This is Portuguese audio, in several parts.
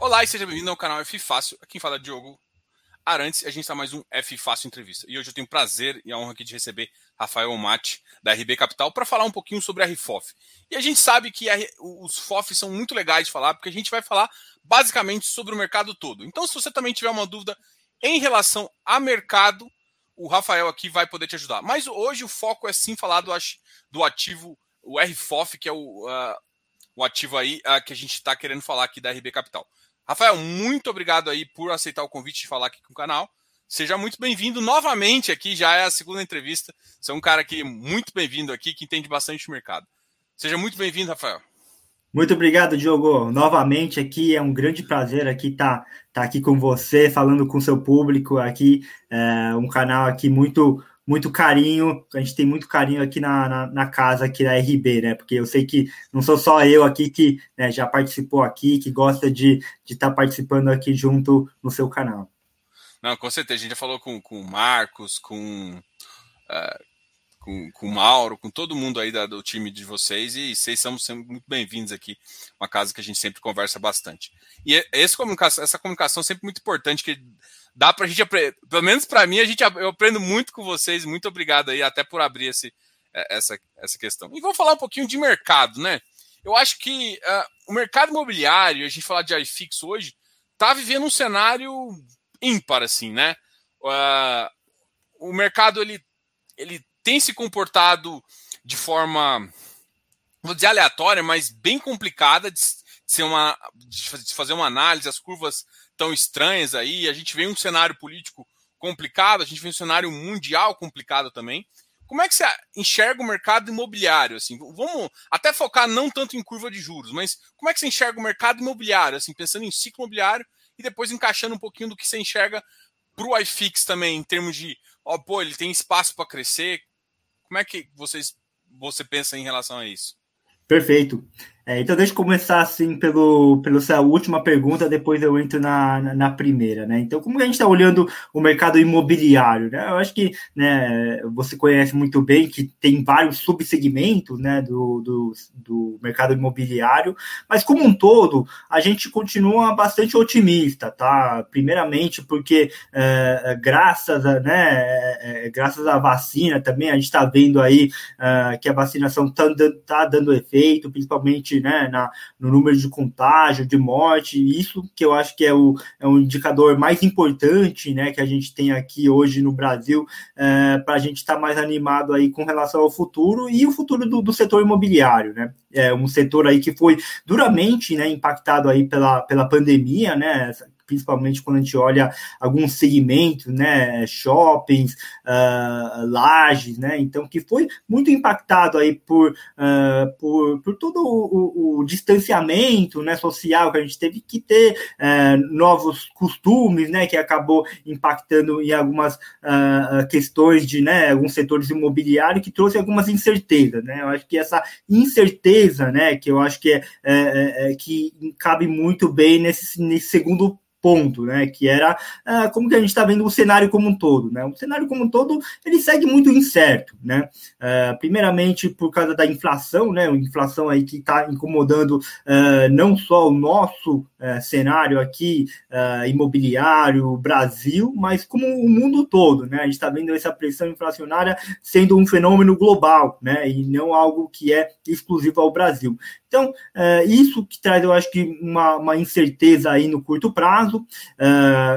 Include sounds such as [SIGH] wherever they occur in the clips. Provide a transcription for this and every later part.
Olá e seja bem-vindo ao canal F Fácil. Aqui quem fala é Diogo Arantes e a gente está mais um F Fácil Entrevista. E hoje eu tenho o prazer e a honra aqui de receber Rafael Mate, da RB Capital, para falar um pouquinho sobre a RFOF. E a gente sabe que a, os FOF são muito legais de falar, porque a gente vai falar basicamente sobre o mercado todo. Então, se você também tiver uma dúvida em relação a mercado, o Rafael aqui vai poder te ajudar. Mas hoje o foco é sim falar do, do ativo, o RFOF, que é o, uh, o ativo aí uh, que a gente está querendo falar aqui da RB Capital. Rafael, muito obrigado aí por aceitar o convite de falar aqui com o canal. Seja muito bem-vindo novamente aqui, já é a segunda entrevista. Você é um cara aqui muito bem-vindo aqui, que entende bastante o mercado. Seja muito bem-vindo, Rafael. Muito obrigado, Diogo. Novamente aqui é um grande prazer aqui estar tá, tá aqui com você, falando com seu público aqui, é um canal aqui muito muito carinho, a gente tem muito carinho aqui na, na, na, casa aqui da RB, né? Porque eu sei que não sou só eu aqui que né, já participou aqui, que gosta de estar tá participando aqui junto no seu canal. Não, com certeza. A gente já falou com, com o Marcos, com, uh, com, com o Mauro, com todo mundo aí da, do time de vocês, e vocês são sempre muito bem-vindos aqui. Uma casa que a gente sempre conversa bastante. E esse comunicação, essa comunicação é sempre muito importante, que dá para a gente pelo menos para mim, a gente, eu aprendo muito com vocês. Muito obrigado aí, até por abrir esse, é, essa, essa questão. E vamos falar um pouquinho de mercado, né? Eu acho que uh, o mercado imobiliário, a gente falar de iFix hoje, está vivendo um cenário ímpar, assim, né? Uh, o mercado ele, ele tem se comportado de forma, vou dizer aleatória, mas bem complicada de, ser uma, de fazer uma análise, as curvas tão estranhas aí. A gente vê um cenário político complicado, a gente vê um cenário mundial complicado também. Como é que você enxerga o mercado imobiliário? Assim, vamos até focar não tanto em curva de juros, mas como é que você enxerga o mercado imobiliário? Assim, pensando em ciclo imobiliário e depois encaixando um pouquinho do que você enxerga para o iFix também, em termos de, ó, pô, ele tem espaço para crescer. Como é que vocês, você pensa em relação a isso? Perfeito. É, então, deixa eu começar assim pelo, sua última pergunta, depois eu entro na, na, na primeira, né? Então, como a gente está olhando o mercado imobiliário, né? Eu acho que né, você conhece muito bem que tem vários subsegmentos né, do, do, do mercado imobiliário, mas como um todo, a gente continua bastante otimista, tá? Primeiramente, porque é, é graças, a, né, é, é, graças à vacina também, a gente está vendo aí é, que a vacinação está tá dando efeito, principalmente né, na, no número de contágio, de morte, isso que eu acho que é o, é o indicador mais importante né, que a gente tem aqui hoje no Brasil, é, para a gente estar tá mais animado aí com relação ao futuro e o futuro do, do setor imobiliário, né? É um setor aí que foi duramente né, impactado aí pela, pela pandemia, né? Principalmente quando a gente olha alguns segmentos, né, shoppings, uh, lajes, né, então que foi muito impactado aí por, uh, por, por todo o, o, distanciamento, né, social que a gente teve que ter uh, novos costumes, né, que acabou impactando em algumas questões de, né, alguns setores imobiliários que trouxe algumas incertezas, né, eu acho que essa incerteza, né, que eu acho que é, é, é que cabe muito bem nesse, nesse segundo ponto, né? Que era ah, como que a gente está vendo o cenário como um todo, né? O cenário como um todo ele segue muito incerto, né? Ah, primeiramente por causa da inflação, né? A inflação aí que está incomodando ah, não só o nosso cenário aqui imobiliário Brasil, mas como o mundo todo, né? A gente está vendo essa pressão inflacionária sendo um fenômeno global, né? E não algo que é exclusivo ao Brasil. Então, é, isso que traz, eu acho que, uma, uma incerteza aí no curto prazo, é,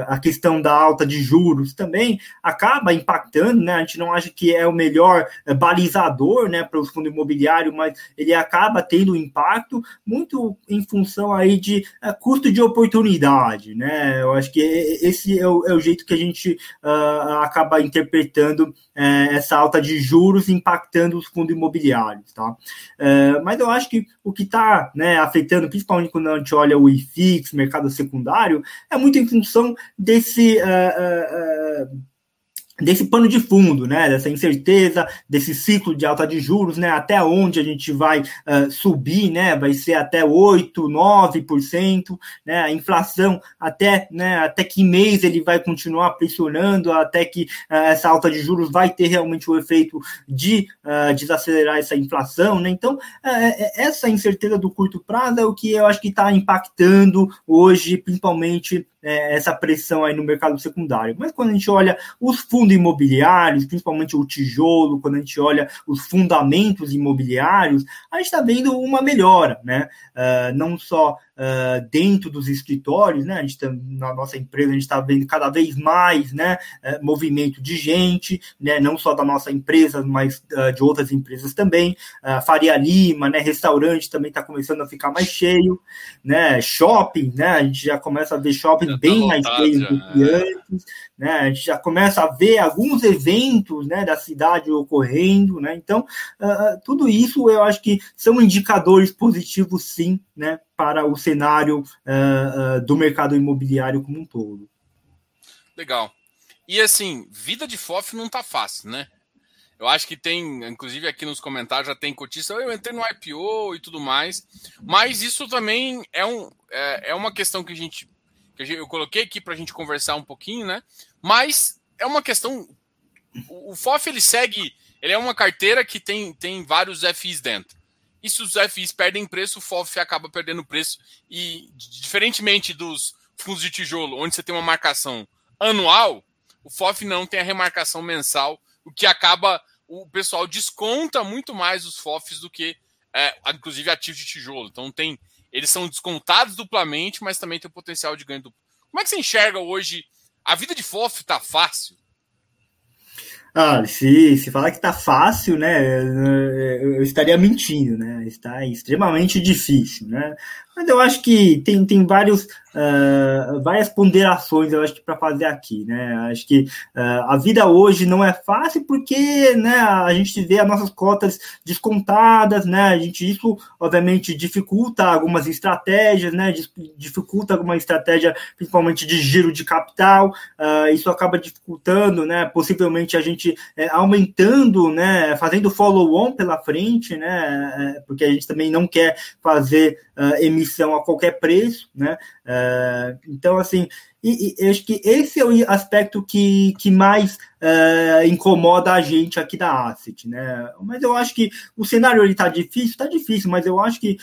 a questão da alta de juros também acaba impactando, né? A gente não acha que é o melhor é, balizador, né, para os fundos imobiliários, mas ele acaba tendo impacto muito em função aí de é, custo de oportunidade, né? Eu acho que esse é o, é o jeito que a gente uh, acaba interpretando é, essa alta de juros impactando os fundos imobiliários, tá? É, mas eu acho que o que está né, afetando, principalmente quando a gente olha o IFIX, mercado secundário, é muito em função desse. Uh, uh, desse pano de fundo, né, dessa incerteza, desse ciclo de alta de juros, né, até onde a gente vai uh, subir, né, vai ser até 8, 9%, né, a inflação até, né, até que mês ele vai continuar pressionando, até que uh, essa alta de juros vai ter realmente o efeito de uh, desacelerar essa inflação, né, então essa incerteza do curto prazo é o que eu acho que está impactando hoje, principalmente é, essa pressão aí no mercado secundário. Mas quando a gente olha os fundos imobiliários, principalmente o tijolo, quando a gente olha os fundamentos imobiliários, a gente está vendo uma melhora, né? Uh, não só uh, dentro dos escritórios, né? A gente tá, na nossa empresa a gente está vendo cada vez mais, né? Uh, movimento de gente, né? Não só da nossa empresa, mas de outras empresas também. Faria Lima, né? Restaurante também está começando a ficar mais cheio, né? Shopping, né? A gente já começa a ver shopping já bem tá mais cheio do que é. antes, né? A gente já começa a ver alguns eventos, né? Da cidade ocorrendo, né? Então, tudo isso eu acho que são indicadores positivos, sim, né? Para o cenário uh, uh, do mercado imobiliário como um todo. Legal. E assim, vida de FOF não tá fácil, né? Eu acho que tem, inclusive aqui nos comentários já tem cotista, eu entrei no IPO e tudo mais, mas isso também é, um, é, é uma questão que a gente, que eu coloquei aqui para a gente conversar um pouquinho, né? Mas é uma questão, o, o FOF ele segue, ele é uma carteira que tem, tem vários FIs dentro. E se os FIs perdem preço, o FOF acaba perdendo preço. E, diferentemente dos fundos de tijolo, onde você tem uma marcação anual, o FOF não tem a remarcação mensal, o que acaba. O pessoal desconta muito mais os FOFs do que, é, inclusive, ativos de tijolo. Então, tem, eles são descontados duplamente, mas também tem o potencial de ganho duplo. Como é que você enxerga hoje? A vida de FOF está fácil? Ah, se, se falar que tá fácil, né, eu estaria mentindo, né, está extremamente difícil, né, mas eu acho que tem, tem vários, uh, várias ponderações, eu acho que para fazer aqui, né? Acho que uh, a vida hoje não é fácil porque, né, a gente vê as nossas cotas descontadas, né? A gente isso obviamente dificulta algumas estratégias, né? Dificulta alguma estratégia, principalmente de giro de capital. Uh, isso acaba dificultando, né? Possivelmente a gente é, aumentando, né? Fazendo follow-on pela frente, né? É, porque a gente também não quer fazer uh, emissão a qualquer preço, né? Uh, então, assim, e, e, acho que esse é o aspecto que, que mais uh, incomoda a gente aqui da Asset, né? Mas eu acho que o cenário está difícil, está difícil, mas eu acho que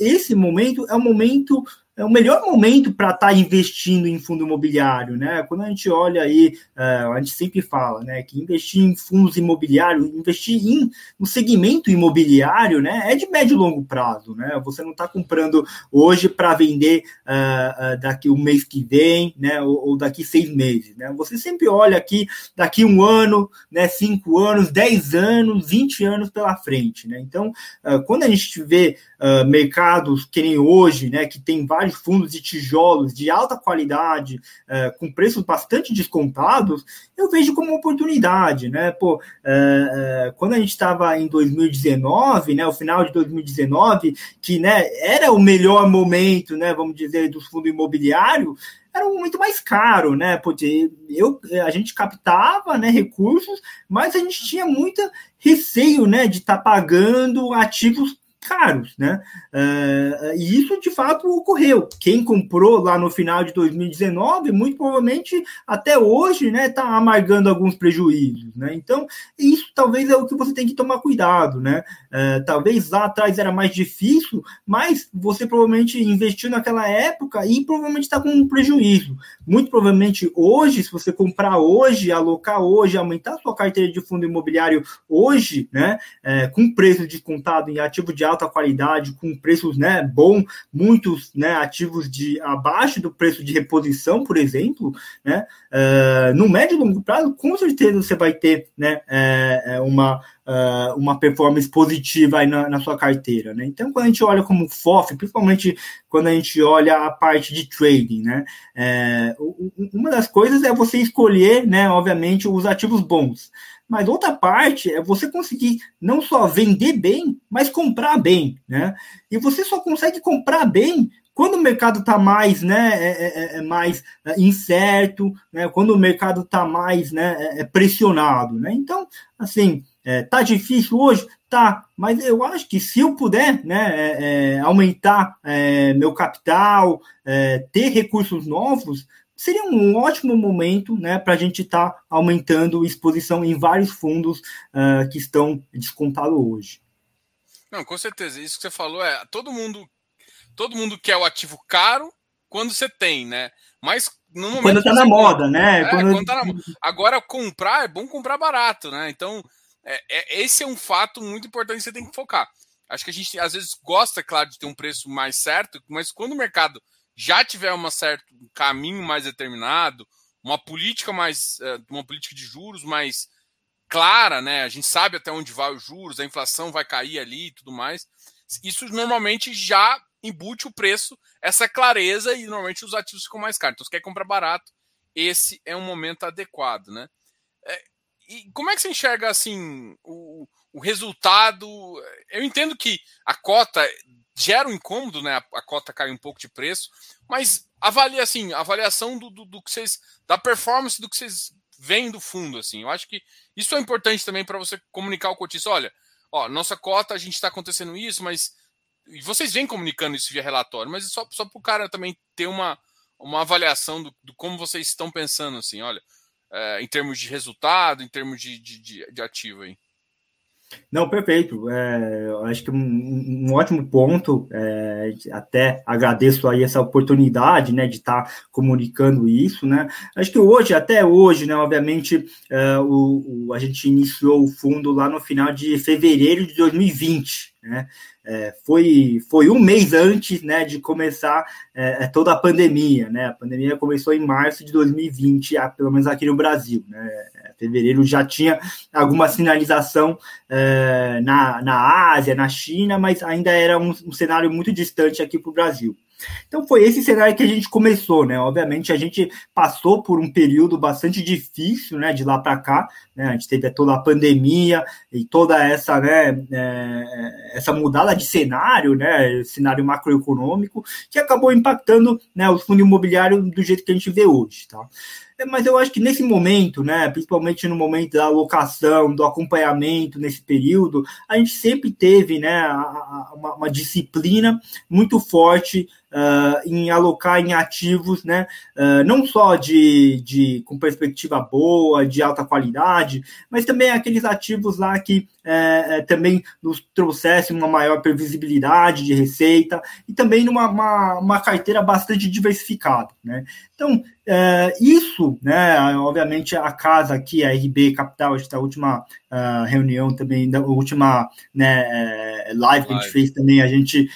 esse momento é um momento é o melhor momento para estar tá investindo em fundo imobiliário, né? Quando a gente olha aí, uh, a gente sempre fala, né, que investir em fundos imobiliários, investir em no segmento imobiliário, né, é de médio e longo prazo, né? Você não está comprando hoje para vender uh, uh, daqui o um mês que vem, né, ou, ou, daqui seis meses, né? Você sempre olha aqui daqui um ano, né, cinco anos, dez anos, vinte anos pela frente, né? Então, quando a gente vê mercados que nem hoje, né, que tem vários fundos de tijolos de alta qualidade, é, com preços bastante descontados, eu vejo como oportunidade, né? Pô, é, quando a gente estava em 2019, né, o final de 2019, que né, era o melhor momento, né, vamos dizer, do fundo imobiliário, era momento mais caro, né? Porque eu, a gente captava né, recursos, mas a gente tinha muita receio né, de estar tá pagando ativos caros, né? Uh, e isso de fato ocorreu. Quem comprou lá no final de 2019, muito provavelmente até hoje, né, está amargando alguns prejuízos, né? Então, isso talvez é o que você tem que tomar cuidado, né? Uh, talvez lá atrás era mais difícil, mas você provavelmente investiu naquela época e provavelmente está com um prejuízo. Muito provavelmente hoje, se você comprar hoje, alocar hoje, aumentar sua carteira de fundo imobiliário hoje, né, uh, com preço descontado em ativo de alta qualidade, com preços né, bom, muitos né, ativos de abaixo do preço de reposição, por exemplo, né, uh, no médio e longo prazo, com certeza você vai ter né, uh, uma, uh, uma performance positiva aí na, na, sua carteira. Né? Então, quando a gente olha como FOF, principalmente quando a gente olha a parte de trading, né, uma das coisas é você escolher, né, obviamente, os ativos bons. Mas outra parte é você conseguir não só vender bem, mas comprar bem, né? E você só consegue comprar bem quando o mercado está mais, né, é, é, é, é mais incerto, né, quando o mercado está mais né, pressionado. Né? Então, assim, tá difícil hoje? Tá, mas eu acho que se eu puder né, aumentar meu capital, ter recursos novos, seria um ótimo momento né, para a gente estar tá aumentando exposição em vários fundos uh, que estão descontados hoje. Não, com certeza. Isso que você falou é todo mundo, todo mundo quer o ativo caro quando você tem, né? Mas no momento quando está na moda, né? É, quando... Quando tá na... Agora comprar é bom comprar barato, né? Então é, é, esse é um fato muito importante que você tem que focar. Acho que a gente às vezes gosta, claro, de ter um preço mais certo, mas quando o mercado já tiver um certo caminho mais determinado, uma política mais, é, uma política de juros mais clara, né? A gente sabe até onde vai os juros, a inflação vai cair ali e tudo mais. Isso normalmente já embute o preço, essa clareza, e normalmente os ativos ficam mais caros. Então, se quer comprar barato, esse é um momento adequado, né? É, e como é que você enxerga assim o, o resultado? Eu entendo que a cota gera um incômodo, né? A, cota cai um pouco de preço, mas avalia assim, a avaliação do, do, do que vocês. da performance do que vocês vem do fundo, assim. Eu acho que isso é importante também para você comunicar ao cotista. Olha, ó, nossa cota, a gente está acontecendo isso, mas. E vocês vêm comunicando isso via relatório, mas só, só para o cara também ter uma, uma avaliação do, do como vocês estão pensando, assim, olha, é, em termos de resultado, em termos de, de, de, ativo aí. Não, perfeito. É, acho que um, um ótimo ponto. É, até agradeço aí essa oportunidade, né, de estar tá comunicando isso, né. Acho que hoje, até hoje, né, obviamente, é, o, o, a gente iniciou o fundo lá no final de fevereiro de 2020, né. É, foi, foi um mês antes né, de começar é, é, toda a pandemia. Né? A pandemia começou em março de 2020, pelo menos aqui no Brasil. Né? fevereiro já tinha alguma sinalização é, na, na Ásia, na China, mas ainda era um, um cenário muito distante aqui para o Brasil. Então foi esse cenário que a gente começou, né? Obviamente a gente passou por um período bastante difícil, né? De lá para cá, né? A gente teve toda a pandemia e toda essa, né? É, essa mudada de cenário, né? Cenário macroeconômico que acabou impactando, né? O fundo imobiliário do jeito que a gente vê hoje, tá? É, mas eu acho que nesse momento, né, principalmente no momento da alocação, do acompanhamento nesse período, a gente sempre teve né, uma, uma disciplina muito forte uh, em alocar em ativos, né, uh, não só de, de com perspectiva boa, de alta qualidade, mas também aqueles ativos lá que uh, também nos trouxessem uma maior previsibilidade de receita e também numa uma, uma carteira bastante diversificada. Né? Então, é, isso, né, obviamente, a casa aqui, a RB Capital, esta última uh, reunião também, da última né, live que a gente fez também, a gente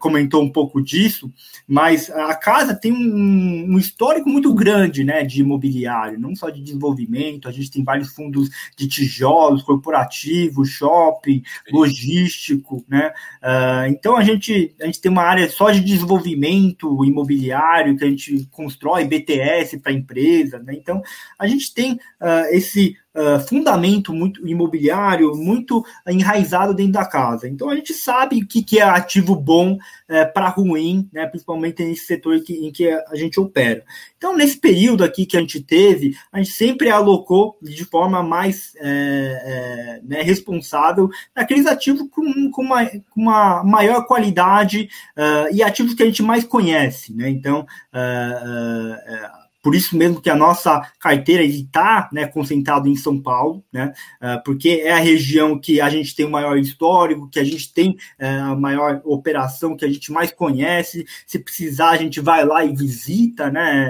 comentou um pouco disso, mas a casa tem um, um, histórico muito grande né, de imobiliário, não só de desenvolvimento, a gente tem vários fundos de tijolos, corporativos, shopping, logístico, né? Uh, então a gente, a gente tem uma área só de desenvolvimento imobiliário que a gente constrói BTS para empresa, né? Então a gente tem uh, esse uh, fundamento muito imobiliário, muito enraizado dentro da casa. Então a gente sabe o que, que é ativo bom uh, para ruim, né, principalmente nesse setor que, em que a gente opera. Então, nesse período aqui que a gente teve, a gente sempre alocou de forma mais é, é, né, responsável naqueles ativos com, com, uma, com uma maior qualidade uh, e ativos que a gente mais conhece. Né? Então, uh, uh, por isso mesmo que a nossa carteira está né, concentrada em São Paulo, né, uh, porque é a região que a gente tem o maior histórico, que a gente tem uh, a maior operação, que a gente mais conhece. Se precisar, a gente vai lá e visita né,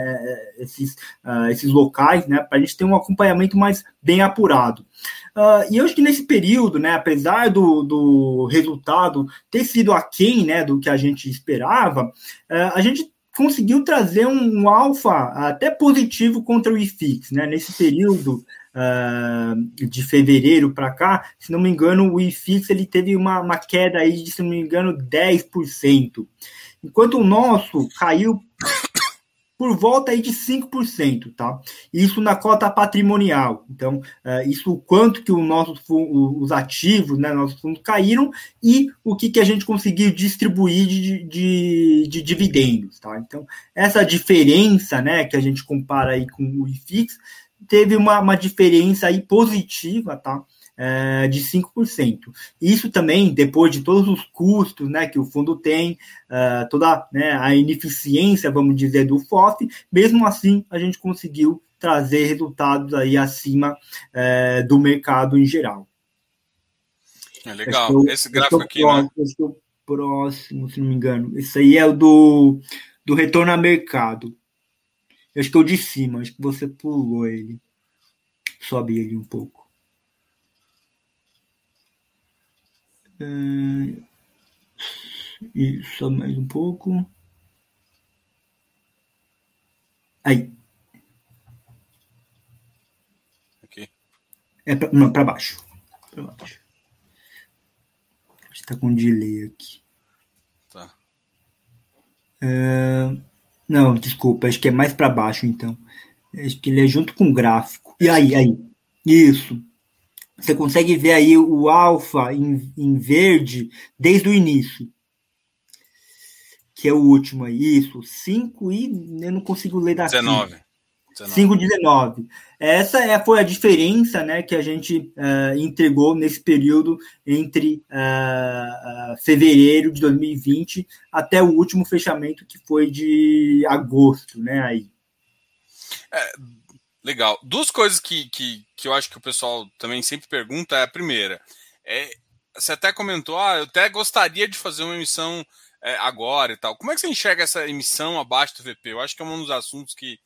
esses, uh, esses locais, né, para a gente ter um acompanhamento mais bem apurado. Uh, e eu acho que nesse período, né, apesar do, do resultado ter sido aquém né, do que a gente esperava, uh, a gente conseguiu trazer um, alfa até positivo contra o IFIX, né? Nesse período uh, de fevereiro para cá, se não me engano, o IFIX ele teve uma, uma queda aí de, se não me engano, 10%. Enquanto o nosso caiu por volta aí de 5%, tá? Isso na cota patrimonial. Então, uh, isso o quanto que o nosso, os ativos, né, nossos fundos caíram e o que, que a gente conseguiu distribuir de, de, de dividendos, tá? Então, essa diferença, né, que a gente compara aí com o IFIX, teve uma, uma diferença aí positiva, tá? É, de 5%. Isso também, depois de todos os custos né, que o fundo tem, é, toda né, a ineficiência, vamos dizer, do FOF, mesmo assim a gente conseguiu trazer resultados aí acima é, do mercado em geral. É legal. Esse gráfico aqui, próximo, né? Esse é o próximo, se não me engano. Esse aí é o do, do retorno a mercado. Eu que é de cima, acho que você pulou ele. Sobe ele um pouco. E só mais um pouco. Aí. Aqui. É pra, não, para baixo. Para baixo. Está com um delay aqui. Tá. Uh, não, desculpa, acho que é mais para baixo então. Acho que ele é junto com o gráfico. E aí, aí. Isso. Você consegue ver aí o alfa em, em verde desde o início. Que é o último aí. Isso, 5 e eu não consigo ler daqui. 19. 5,19. Essa é, foi a diferença né, que a gente uh, entregou nesse período entre uh, uh, fevereiro de 2020 até o último fechamento, que foi de agosto. Né, aí. É, Legal. Duas coisas que, que, que eu acho que o pessoal também sempre pergunta é a primeira. É, você até comentou, ah, eu até gostaria de fazer uma emissão é, agora e tal. Como é que você enxerga essa emissão abaixo do VP? Eu acho que é um dos assuntos que,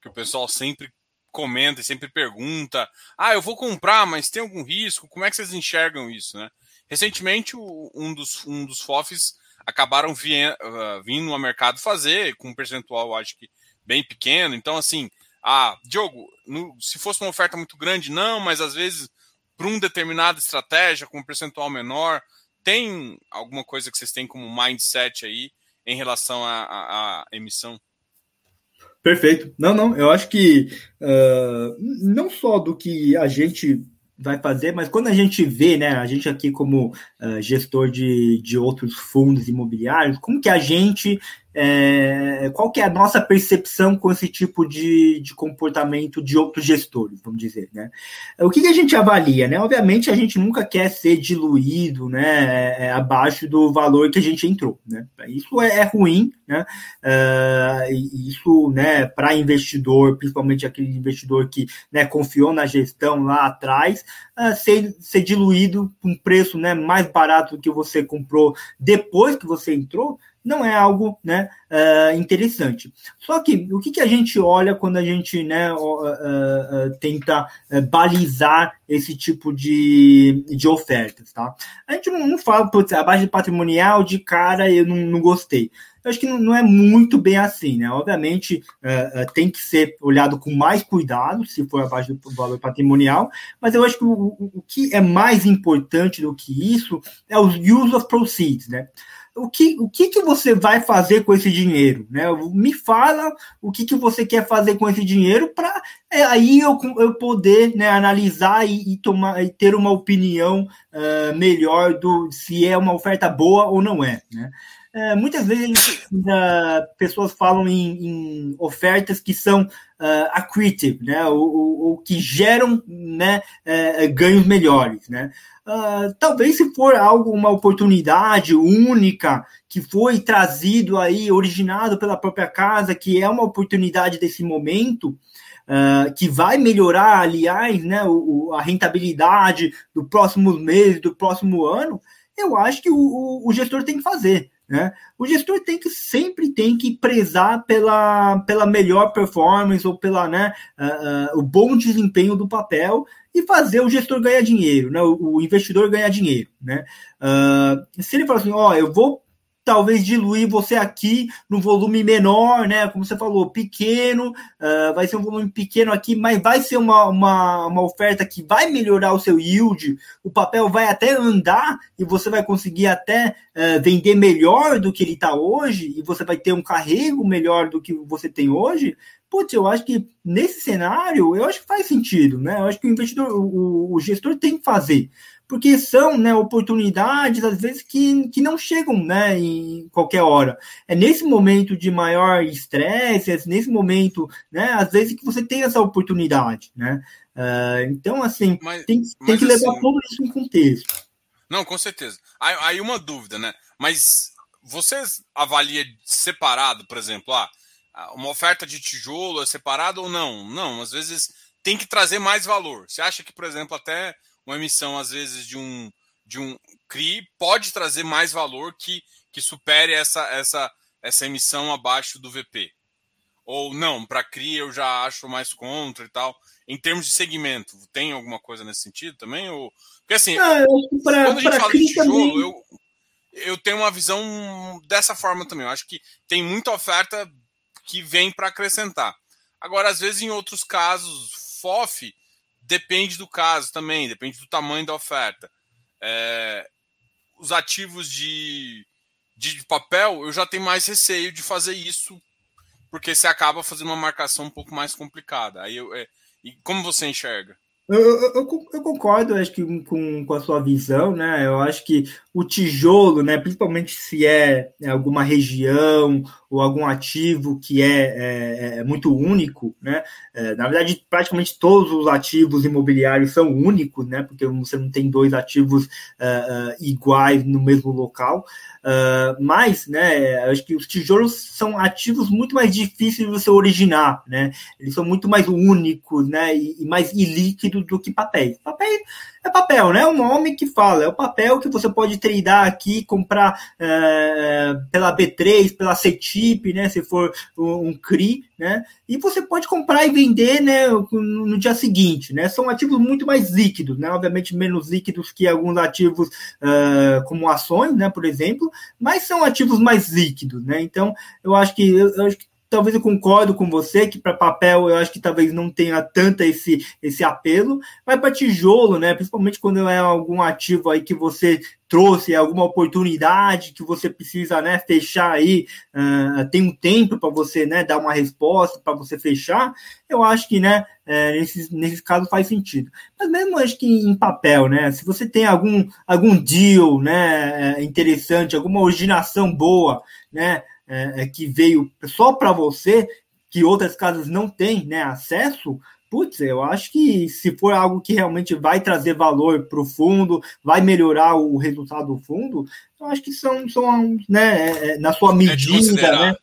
que o pessoal sempre comenta e sempre pergunta. Ah, eu vou comprar, mas tem algum risco? Como é que vocês enxergam isso, né? Recentemente, um dos, um dos FOFs acabaram uh, vindo ao mercado fazer, com um percentual, acho que bem pequeno. Então, assim, ah, Diogo, no, se fosse uma oferta muito grande, não, mas às vezes para uma determinada estratégia, com um percentual menor, tem alguma coisa que vocês têm como mindset aí em relação à, emissão? Perfeito. Não, não, eu acho que uh, não só do que a gente vai fazer, mas quando a gente vê, né, a gente aqui como uh, gestor de, de outros fundos imobiliários, como que a gente é, qual que é a nossa percepção com esse tipo de, de comportamento de outros gestores, vamos dizer, né? O que, que a gente avalia, né? Obviamente a gente nunca quer ser diluído, né, é, abaixo do valor que a gente entrou, né? Isso é, é ruim, né? Uh, isso, né, para investidor, principalmente aquele investidor que, né, confiou na gestão lá atrás, uh, ser, ser diluído com um preço, né, mais barato do que você comprou depois que você entrou, não é algo né, uh, interessante. Só que o que, que, a gente olha quando a gente né, uh, uh, tenta balizar esse tipo de, de ofertas? Tá? A gente não, fala, putz, a base patrimonial de cara eu não, não gostei. Eu acho que não, não, é muito bem assim, né? Obviamente tem que ser olhado com mais cuidado se for abaixo do valor patrimonial, mas eu acho que o, o, o que é mais importante do que isso é os use of proceeds, né? O que, o que, que você vai fazer com esse dinheiro? Né? Me fala o que, que você quer fazer com esse dinheiro para é, aí eu, eu poder né, analisar e, e, tomar, e ter uma opinião uh, melhor do se é uma oferta boa ou não é. Né? É, muitas vezes uh, pessoas falam em, em, ofertas que são uh, accretive, né, ou, ou, ou que geram né, uh, ganhos melhores. Né? Uh, talvez se for algo, uma oportunidade única que foi trazido aí, originado pela própria casa, que é uma oportunidade desse momento, Uh, que vai melhorar, aliás, né, o, a rentabilidade do próximo mês, do próximo ano, eu acho que o, o, o gestor tem que fazer. Né? O gestor tem que sempre tem que prezar pela, pela melhor performance ou pela né, uh, uh, o bom desempenho do papel e fazer o gestor ganhar dinheiro, né? o, o investidor ganhar dinheiro. Né? Uh, se ele falar assim, ó, eu vou talvez diluir você aqui no volume menor, né? Como você falou, pequeno, uh, vai ser um volume pequeno aqui, mas vai ser uma, uma, uma oferta que vai melhorar o seu yield, o papel vai até andar e você vai conseguir até uh, vender melhor do que ele está hoje, e você vai ter um carrego melhor do que você tem hoje. Putz, eu acho que nesse cenário, eu acho que faz sentido, né? Eu acho que o investidor, o, o gestor tem que fazer porque são né, oportunidades, às vezes, que, que não chegam né, em qualquer hora. É nesse momento de maior estresse, é nesse momento, né, às vezes, que você tem essa oportunidade. Né? Uh, então, assim, mas, tem, tem que levar assim, tudo isso em contexto. Não, com certeza. Aí, aí uma dúvida, né? Mas você avalia separado, por exemplo, ah, uma oferta de tijolo é separado ou não? Não, às vezes tem que trazer mais valor. Você acha que, por exemplo, até uma emissão, às vezes, de um, de um CRI pode trazer mais valor que, que supere essa, essa, essa emissão abaixo do VP. Ou não, para CRI eu já acho mais contra e tal. Em termos de segmento, tem alguma coisa nesse sentido também? Ou... Porque assim, ah, pra, quando a gente fala de tijolo, eu, eu tenho uma visão dessa forma também. Eu acho que tem muita oferta que vem para acrescentar. Agora, às vezes, em outros casos, FOF, Depende do caso também, depende do tamanho da oferta. É, os ativos de, de papel, eu já tenho mais receio de fazer isso, porque você acaba fazendo uma marcação um pouco mais complicada. Aí eu, é, e como você enxerga? Eu, eu, eu, concordo, acho que com, com a sua visão, né? Eu acho que o tijolo, né, principalmente se é, é alguma região ou algum ativo que é, é, é muito único, né? É, na verdade, praticamente todos os ativos imobiliários são únicos, né? Porque você não tem dois ativos uh, uh, iguais no mesmo local. Uh, mas, né, acho que os tijolos são ativos muito mais difíceis de você originar, né? Eles são muito mais únicos, né, e, e mais ilíquidos do que papéis. Papéis é papel, né? O nome que fala, é o papel que você pode tradear aqui, comprar é, pela B3, pela CETIP, né? Se for um, um CRI, né? E você pode comprar e vender, né? No, dia seguinte, né? São ativos muito mais líquidos, né? Obviamente menos líquidos que alguns ativos uh, como ações, né? Por exemplo, mas são ativos mais líquidos, né? Então, eu acho que eu acho que talvez eu concordo com você que para papel eu acho que talvez não tenha tanta esse, esse apelo, mas para tijolo, né, principalmente quando é algum ativo aí que você trouxe alguma oportunidade que você precisa né, fechar aí, uh, tem um tempo para você né, dar uma resposta, para você fechar, eu acho que né, é, nesses, nesses casos faz sentido. Mas mesmo acho que em papel, né, se você tem algum, algum deal né, é, interessante, alguma originação boa, né, é, é, que veio só para você, que outras casas não têm né, acesso, putz, eu acho que se for algo que realmente vai trazer valor para o fundo, vai melhorar o resultado do fundo, eu acho que são, são né, é, é, na sua medida, né?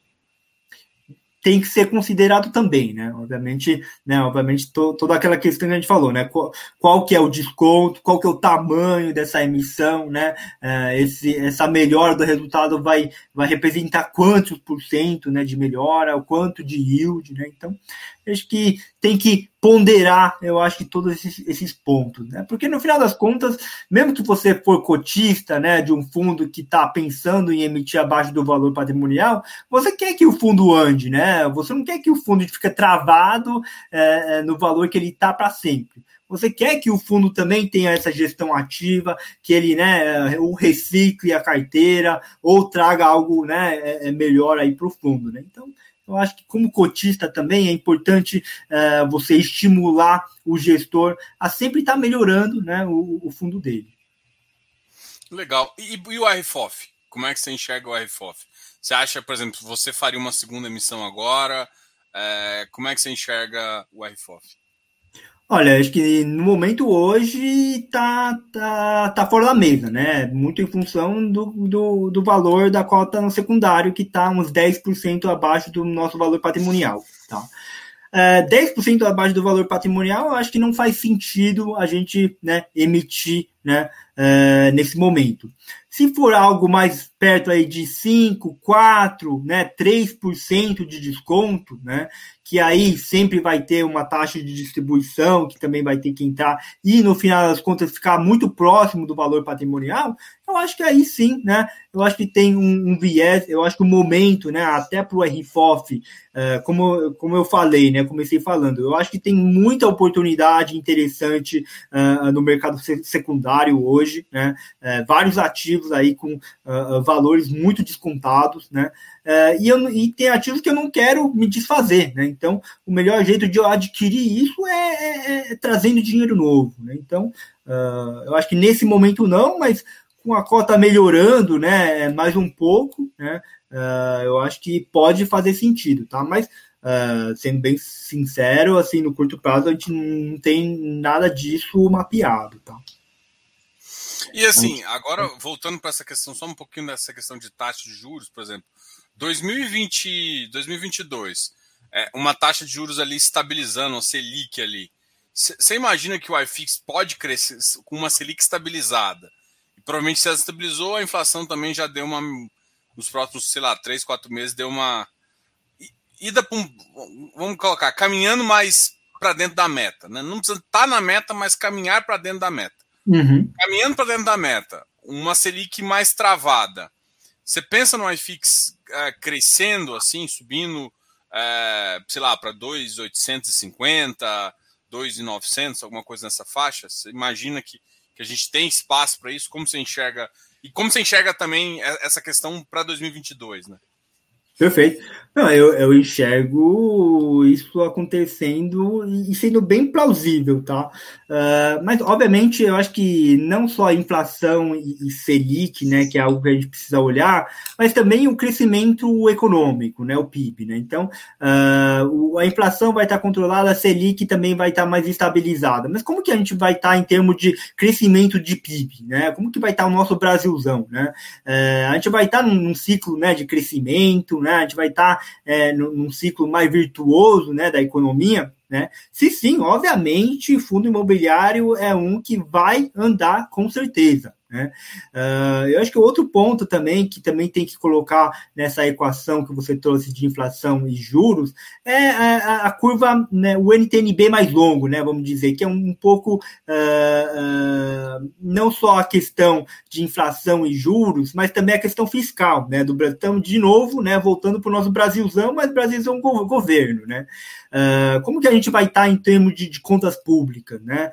Tem que ser considerado também, né? Obviamente, né? Obviamente, to, toda aquela questão que a gente falou, né? Qual, qual, que é o desconto, qual que é o tamanho dessa emissão, né? É, esse, essa melhora do resultado vai, vai representar quantos por cento né, de melhora, o quanto de yield, né? Então, acho que tem que ponderar, eu acho que todos esses, esses pontos, né? Porque no final das contas, mesmo que você for cotista, né, de um fundo que está pensando em emitir abaixo do valor patrimonial, você quer que o fundo ande, né? Você não quer que o fundo fique travado é, é no valor que ele está para sempre. Você quer que o fundo também tenha essa gestão ativa, que ele, né, ou recicle a carteira, ou traga algo, né, é, é melhor aí para o fundo, né? Então, eu acho que, como cotista também, é importante é, você estimular o gestor a sempre estar tá melhorando né, o, o, fundo dele. Legal. E, e, o RFOF? Como é que você enxerga o RFOF? Você acha, por exemplo, você faria uma segunda emissão agora? É, como é que você enxerga o RFOF? Olha, acho que no momento hoje tá, tá, tá fora da mesa, né? Muito em função do, do, do valor da cota no secundário, que está uns 10% abaixo do nosso valor patrimonial. Tá? É, 10% abaixo do valor patrimonial, eu acho que não faz sentido a gente né, emitir né, é, nesse momento. Se for algo mais perto aí de 5, 4, né, 3% de desconto, né, que aí sempre vai ter uma taxa de distribuição que também vai ter que entrar e no final das contas ficar muito próximo do valor patrimonial, eu acho que aí sim, né, eu acho que tem um, um viés, eu acho que o momento, né, até para o RFOF, uh, como, como eu falei, né, comecei falando, eu acho que tem muita oportunidade interessante uh, no mercado secundário hoje, né, uh, vários ativos aí com valores muito descontados, né, e, eu, e tem ativos que eu não quero me desfazer, né, então o melhor jeito de eu adquirir isso é, é, é trazendo dinheiro novo, né, então eu acho que nesse momento não, mas com a cota melhorando, né, mais um pouco, né, uh, eu acho que pode fazer sentido, tá? Mas uh, sendo bem sincero, assim, no curto prazo a gente não tem nada disso mapeado, tá? E assim, agora voltando para essa questão, só um pouquinho dessa questão de taxa de juros, por exemplo, 2020, 2022, é, uma taxa de juros ali estabilizando, uma Selic ali. Você imagina que o iFix pode crescer com uma Selic estabilizada? provavelmente se ela estabilizou, a inflação também já deu uma. Nos próximos, sei lá, três, quatro meses, deu uma. Ida para um. Vamos colocar, caminhando mais para dentro da meta. Né? Não precisa estar tá na meta, mas caminhar para dentro da meta. Uhum. Caminhando para dentro da meta, uma Selic mais travada. Você pensa no iFix crescendo, assim, subindo, é, sei lá, para 2,850, 2,900, alguma coisa nessa faixa? Você imagina que que a gente tem espaço para isso? Como você enxerga e como você enxerga também essa questão para 2022, né? Perfeito. Não, eu, eu enxergo isso acontecendo e sendo bem plausível, tá? Uh, mas, obviamente, eu acho que não só a inflação e, e Selic, né, que é algo que a gente precisa olhar, mas também o crescimento econômico, né, o PIB, né? Então, uh, a inflação vai estar controlada, a Selic também vai estar mais estabilizada. Mas como que a gente vai estar em termos de crescimento de PIB, né? Como que vai estar o nosso Brasilzão, né? Uh, a gente vai estar num, num ciclo, né, de crescimento, né? A gente vai estar é, num ciclo mais virtuoso né, da economia, né? Se sim, obviamente, fundo imobiliário é um que vai andar com certeza. Né? Uh, eu acho que outro ponto também que também tem que colocar nessa equação que você trouxe de inflação e juros é a, a curva, né, o NTNB mais longo, né, vamos dizer, que é um, pouco uh, uh, não só a questão de inflação e juros, mas também a questão fiscal né, do Brasil. Então, de novo, né, voltando para o nosso Brasilzão, mas Brasilzão é um governo. Né? como que a gente vai estar tá em termos de, de, contas públicas? Né?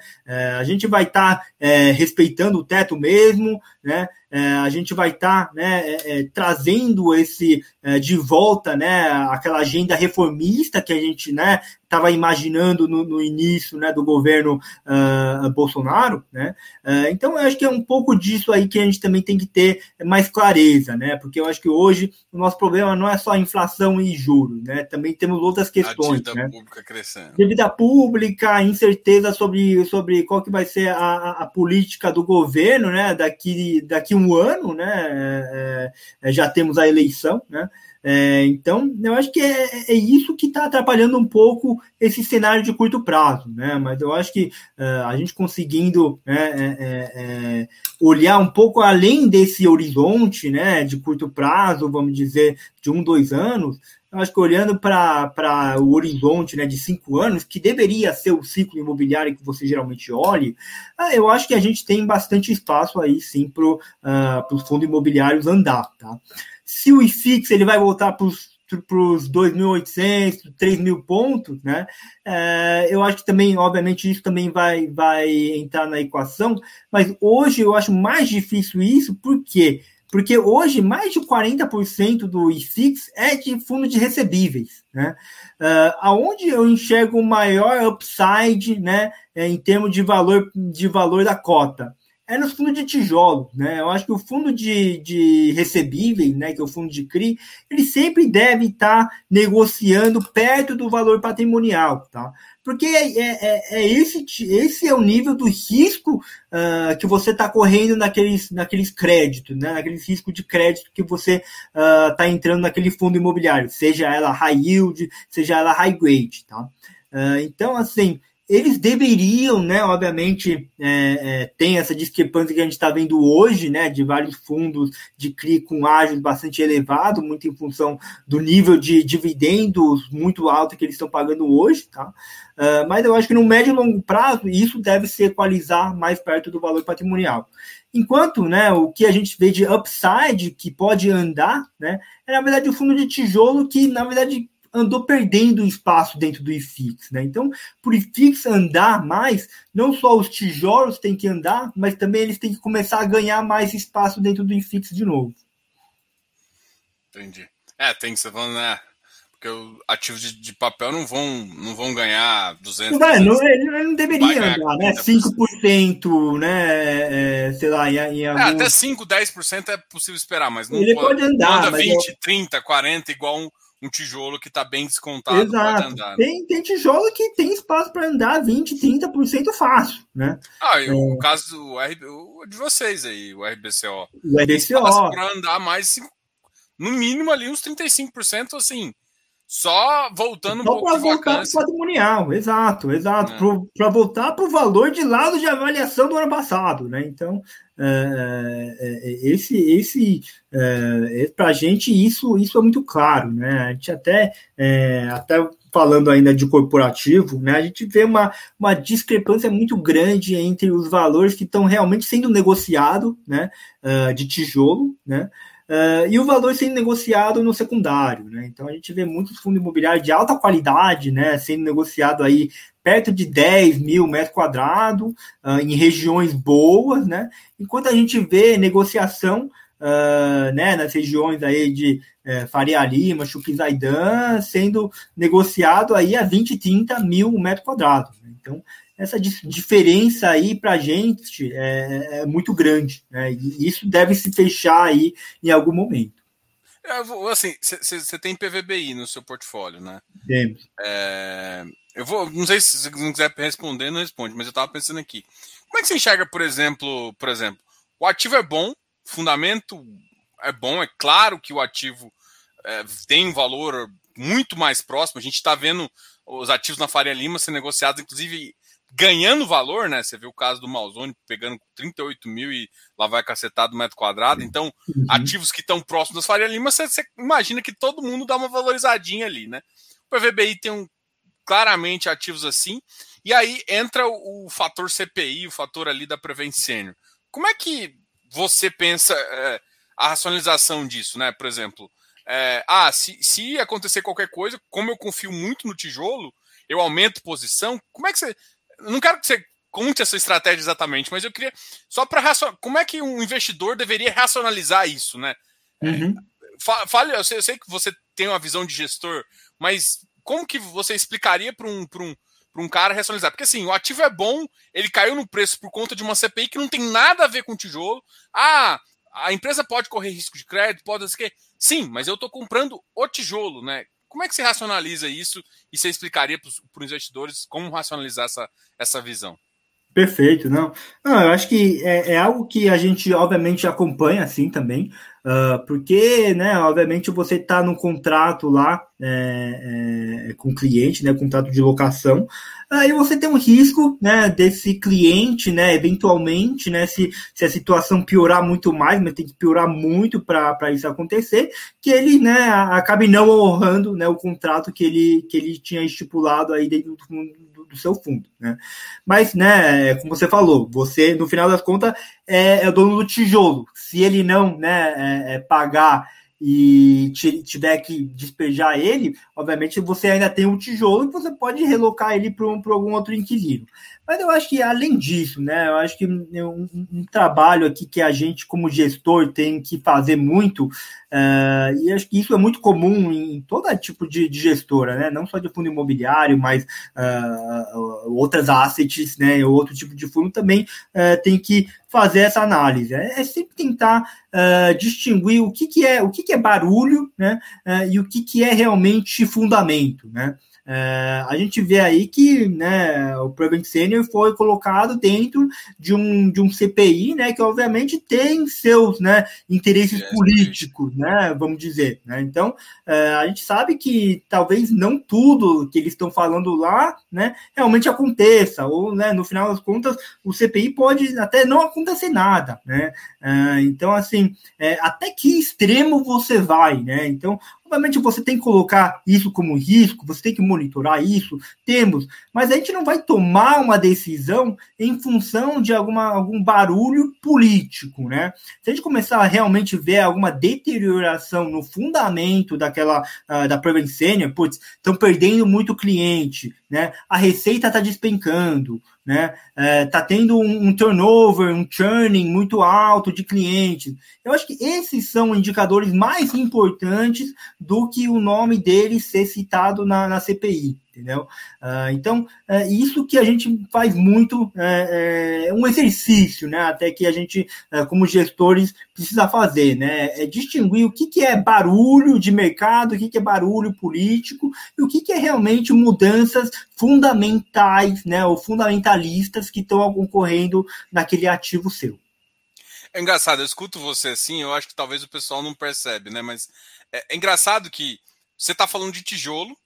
a gente vai estar tá, é, respeitando o teto mesmo mesmo, né? É, a gente vai estar tá, né, é, é, trazendo esse é, de volta né, aquela agenda reformista que a gente né, estava imaginando no, no, início né, do governo uh, Bolsonaro. Né? Uh, então, eu acho que é um pouco disso aí que a gente também tem que ter mais clareza, né? porque eu acho que hoje o nosso problema não é só inflação e juros, né? também temos outras questões. A dívida né? pública crescendo. Dívida pública, incerteza sobre, sobre qual que vai ser a, a política do governo né? daqui, daqui um ano, né? É, é, já temos a eleição, né? É, então, eu acho que é, é isso que está atrapalhando um pouco esse cenário de curto prazo, né? Mas eu acho que uh, a gente conseguindo né, é, é, é, olhar um pouco além desse horizonte, né, de curto prazo, vamos dizer, de um, dois anos, eu acho que olhando para o horizonte né, de cinco anos, que deveria ser o ciclo imobiliário que você geralmente olhe, ah, eu acho que a gente tem bastante espaço aí sim para uh, os fundos imobiliários andar. Tá? Se o IFIX ele vai voltar para os para os 2.800, 3.000 pontos, né? É, eu acho que também, obviamente, isso também vai, vai entrar na equação, mas hoje eu acho mais difícil isso, por quê? Porque hoje mais de 40% do IFIX é de fundo de recebíveis, né? Uh, aonde eu enxergo o maior upside, né, em termos de valor de valor da cota? é nos fundos de tijolo, né? Eu acho que o fundo de, de recebíveis, né, que é o fundo de CRI, ele sempre deve estar negociando perto do valor patrimonial, tá? Porque é, é, é, é esse, esse é o nível do risco uh, que você está correndo naqueles, naqueles créditos, né? naqueles riscos de crédito que você está uh, entrando naquele fundo imobiliário, seja ela high yield, seja ela high grade, tá? Uh, então, assim, eles deveriam, né, obviamente, é, é, tem essa discrepância que a gente está vendo hoje, né, de vários fundos de CRI com ágios bastante elevado, muito em função do nível de dividendos muito alto que eles estão pagando hoje, tá? Uh, mas eu acho que no médio e longo prazo isso deve se equalizar mais perto do valor patrimonial. Enquanto né, o que a gente vê de upside que pode andar, né, é na verdade o fundo de tijolo que, na verdade, andou perdendo espaço dentro do IFIX. Né? Então, para o IFIX andar mais, não só os tijolos têm que andar, mas também eles têm que começar a ganhar mais espaço dentro do IFIX de novo. Entendi. É, tem que ser falando, né? Porque os ativos de, de, papel não vão, não vão ganhar 200%. Não, vai, não, ele não deveria andar, né? 5%, né? É, sei lá, em, em é, algum... é, até 5%, 10% é possível esperar, mas não ele pode, pode andar. Anda 20, eu... 30, 40, igual um, um tijolo que está bem descontado Exato. andar. Né? Tem, tem tijolo que tem espaço para andar 20, 30% fácil, né? Ah, e é. o caso do RB, o de vocês aí, o RBCO. O RBCO. Para andar mais, no mínimo ali uns 35%, assim, só voltando Só um para voltar para o patrimonial, exato, exato, é. para voltar para o valor de lado de avaliação do ano passado, né? Então, esse, esse é, é para a gente isso, isso é muito claro, né? A gente até, até falando ainda de corporativo, né? A gente vê uma, uma discrepância muito grande entre os valores que estão realmente sendo negociados, né? de tijolo, né? Uh, e o valor sendo negociado no secundário, né? Então a gente vê muitos fundos imobiliários de alta qualidade, né, sendo negociado aí perto de 10 mil metros quadrados, uh, em regiões boas, né? Enquanto a gente vê negociação uh, né, nas regiões aí de Faria Lima, Chuquizaidan, sendo negociado aí a 20, 30 mil metros quadrados. Né? Então, essa diferença aí para a gente é, é, muito grande, né? E isso deve se fechar aí em algum momento. É, assim, você tem PVBI no seu portfólio, né? Temos. É, eu vou, não sei se você não quiser responder, não responde, mas eu estava pensando aqui. Como é que você enxerga, por exemplo, por exemplo, o ativo é bom, fundamento é bom, é claro que o ativo é, tem um valor muito mais próximo. A gente está vendo os ativos na Faria Lima ser negociados, inclusive ganhando valor, né? Você vê o caso do Malzone pegando 38 mil e lá vai cacetado metro quadrado. Então, uhum. ativos que estão próximos das Faria Lima, você, você, imagina que todo mundo dá uma valorizadinha ali, né? O PVBI tem um, claramente ativos assim. E aí entra o, o fator CPI, o fator ali da Prevent Senior. Como é que você pensa é, a racionalização disso, né? Por exemplo, é, ah, se, se acontecer qualquer coisa, como eu confio muito no tijolo, eu aumento posição. Como é que você não quero que você conte essa estratégia exatamente, mas eu queria só para como é que um investidor deveria racionalizar isso, né? É, uhum. É, fale, eu sei, eu sei, que você tem uma visão de gestor, mas como que você explicaria para um, um, um cara racionalizar? Porque assim, o ativo é bom, ele caiu no preço por conta de uma CPI que não tem nada a ver com tijolo. Ah, a empresa pode correr risco de crédito, pode ser que. Sim, mas eu estou comprando o tijolo, né? Como é que você racionaliza isso e você explicaria para os investidores como racionalizar essa, essa visão? Perfeito, não. Não, eu acho que é, é algo que a gente, obviamente, acompanha assim também, uh, porque, né, obviamente, você está no contrato lá é, é, com o cliente, né, contrato de locação, aí você tem um risco, né, desse cliente, né, eventualmente, né, se, se a situação piorar muito mais, mas tem que piorar muito para isso acontecer, que ele, né, acabe não honrando, né, o contrato que ele, que ele tinha estipulado aí dentro do do seu fundo, né? Mas, né, como você falou, você, no final das contas, é, é o dono do tijolo. Se ele não, né, é, é pagar e tiver que despejar ele, obviamente você ainda tem um tijolo e você pode relocar ele para um, algum outro inquilino. Mas eu acho que além disso, né, eu acho que um, um trabalho aqui que a gente, como gestor, tem que fazer muito, uh, e acho que isso é muito comum em todo tipo de, de gestora, né, não só de fundo imobiliário, mas uh, outras assets, né, outro tipo de fundo também uh, tem que fazer essa análise. É, é sempre tentar uh, distinguir o que, que é o que, que é barulho, né? Uh, e o que, que é realmente fundamento, né? É, a gente vê aí que né, o Prevent Senior foi colocado dentro de um, de um CPI, né, que obviamente tem seus né, interesses é, políticos, né, vamos dizer. Né? Então, é, a gente sabe que talvez não tudo que eles estão falando lá né, realmente aconteça, ou né, no final das contas, o CPI pode até não acontecer nada. Né? É, então, assim, é, até que extremo você vai? Né? Então, Obviamente você tem que colocar isso como risco, você tem que monitorar isso, temos, mas a gente não vai tomar uma decisão em função de alguma, algum barulho político, né? Se a gente começar a realmente ver alguma deterioração no fundamento daquela uh, da Prevencênia, putz, estão perdendo muito cliente, né? A receita está despencando, né? É, tá tendo um, um, turnover, um churning muito alto de clientes. Eu acho que esses são indicadores mais importantes do que o nome dele ser citado na, na CPI entendeu? Uh, então, é isso que a gente faz muito, é, é, um exercício, né? Até que a gente, é, como gestores, precisa fazer, né? É distinguir o que, que é barulho de mercado, o que, que é barulho político e o que, que é realmente mudanças fundamentais, né? Ou fundamentalistas que estão ocorrendo naquele ativo seu. É engraçado, eu escuto você assim, eu acho que talvez o pessoal não percebe, né? Mas é, é engraçado que você está falando de tijolo,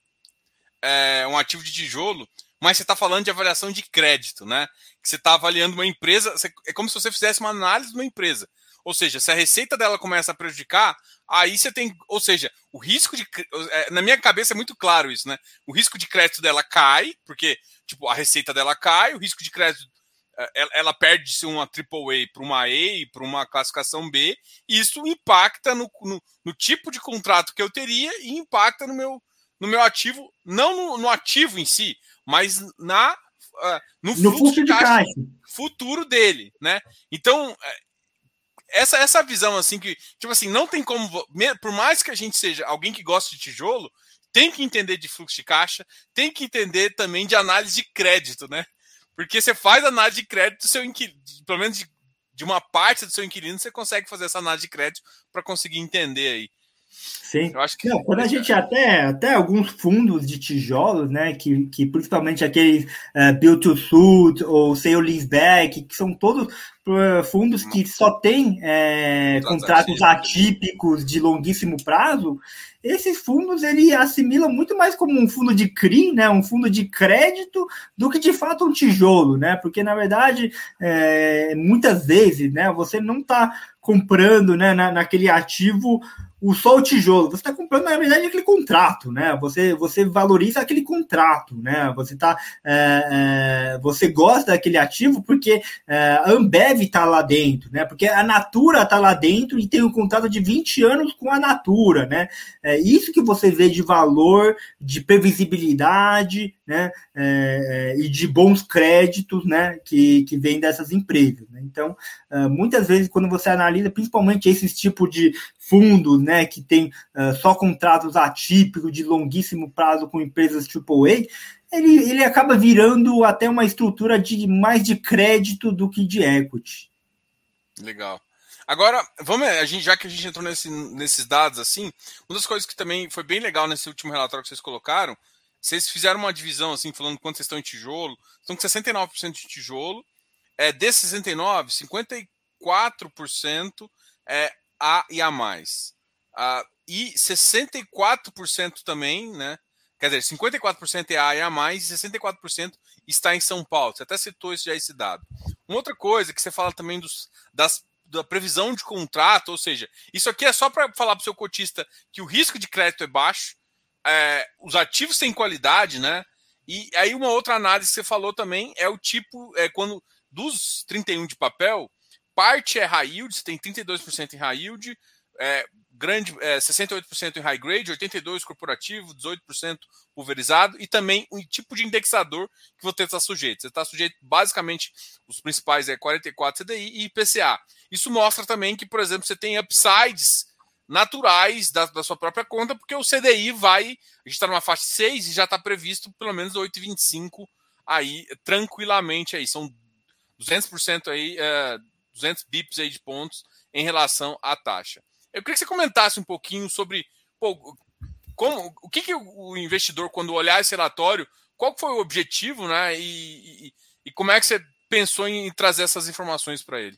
é, um ativo de tijolo, mas você está falando de avaliação de crédito, né? Que você está avaliando uma empresa, você, é como se você fizesse uma análise de uma empresa. Ou seja, se a receita dela começa a prejudicar, aí você tem. Ou seja, o risco de. É, na minha cabeça é muito claro isso, né? O risco de crédito dela cai, porque tipo, a receita dela cai, o risco de crédito. É, ela perde se uma AAA para uma A, para uma classificação B, e isso impacta no, no, no tipo de contrato que eu teria e impacta no meu, no meu ativo, não no, no ativo em si, mas na uh, no, no fluxo, de caixa, caixa, futuro dele, né? Então é, essa essa visão assim que tipo assim não tem como por mais que a gente seja alguém que gosta de tijolo tem que entender de fluxo de caixa, tem que entender também de análise de crédito, né? Porque você faz análise de crédito, seu inquilino, pelo menos de, de uma parte do seu inquilino, você consegue fazer essa análise de crédito para conseguir entender aí. Sim. Que Não, quando a gente até, até alguns fundos de tijolos, né, que, que principalmente aqueles uh, build to suit ou sale leaseback, que são todos uh, fundos que só têm é, contratos atípicos de longuíssimo prazo, esses fundos ele assimila muito mais como um fundo de CRI, né, um fundo de crédito, do que de fato um tijolo, né? Porque na verdade, é, muitas vezes, né, você não está comprando, né, na, naquele ativo o só o tijolo, você está comprando, na verdade, aquele contrato, né? Você, você valoriza aquele contrato, né? Você tá, é, é, você gosta daquele ativo porque é, a Ambev está lá dentro, né? Porque a Natura está lá dentro e tem um contrato de 20 anos com a Natura, né? É isso que você vê de valor, de previsibilidade, né? É, é, e de bons créditos, né? Que, que vem dessas empresas. Né? Então, é, muitas vezes, quando você analisa, principalmente esses tipos de fundos, né, que tem uh, só contratos atípicos de longuíssimo prazo com empresas AAA, ele, ele acaba virando até uma estrutura de mais de crédito do que de equity. Legal. Agora, vamos, a gente, já que a gente entrou nesse, nesses dados assim, uma das coisas que também foi bem legal nesse último relatório que vocês colocaram, vocês fizeram uma divisão assim, falando quanto vocês estão em tijolo, estão com 69% de tijolo, é, desses 69, 54% é a e A+. Uh, e 64% também, né? Quer dizer, 54% é A e A+, e 64% está em São Paulo. Você até citou esse, já esse dado. Uma outra coisa que você fala também dos, das, da previsão de contrato, ou seja, isso aqui é só para falar para o seu cotista que o risco de crédito é baixo, é, os ativos têm qualidade, né? E aí uma outra análise que você falou também é o tipo, é quando dos 31 de papel, parte é high yield, tem 32% em high yield, é, grande, é, 68% em high grade, 82% corporativo, 18% pulverizado e também um tipo de indexador que você está sujeito. Você está sujeito basicamente, os principais é 44 CDI e IPCA. Isso mostra também que, por exemplo, você tem upsides naturais da, da sua própria conta, porque o CDI vai, a gente está numa faixa 6 e já está previsto pelo menos 8,25 aí tranquilamente aí, são 200% aí é, 200 bips aí de pontos em relação à taxa. Eu queria que você comentasse um pouquinho sobre pô, como, o que, que o investidor, quando olhar esse relatório, qual foi o objetivo, né? E, e, e como é que você pensou em trazer essas informações para ele?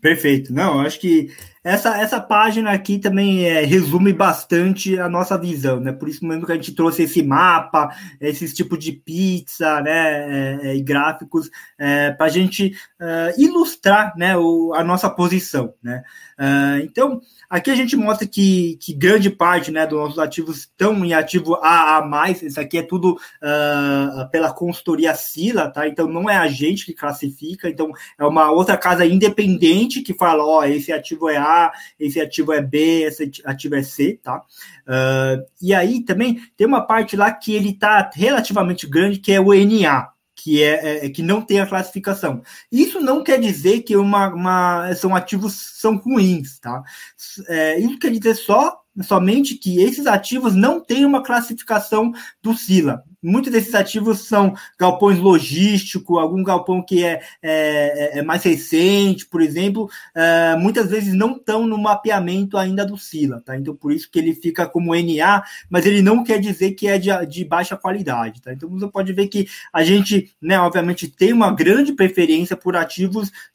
Perfeito. Não, acho que essa, essa página aqui também é, resume bastante a nossa visão, né? Por isso mesmo que a gente trouxe esse mapa, esses tipos de pizza, né? É, é, e gráficos é, para a gente é, ilustrar, né? O, a nossa posição, né? É, então, aqui a gente mostra que, que grande parte, né? Dos nossos ativos estão em ativo AA+. Isso aqui é tudo pela consultoria Sila, tá? Então, não é a gente que classifica. Então, é uma outra casa independente que fala, ó, esse ativo é A a, esse ativo é B, esse ativo é C, tá? Uh, e aí também tem uma parte lá que ele está relativamente grande, que é o NA, que é, é, que não tem a classificação. Isso não quer dizer que uma, uma são ativos são ruins, tá? É, isso quer dizer só somente que esses ativos não têm uma classificação do Sila muitos desses ativos são galpões logísticos, algum galpão que é, é, é, é mais recente, por exemplo, é, muitas vezes não estão no mapeamento ainda do Sila, tá? Então, por isso que ele fica como NA, mas ele não quer dizer que é de, de baixa qualidade, tá? Então, você pode ver que a gente, né, obviamente, tem uma grande preferência por ativos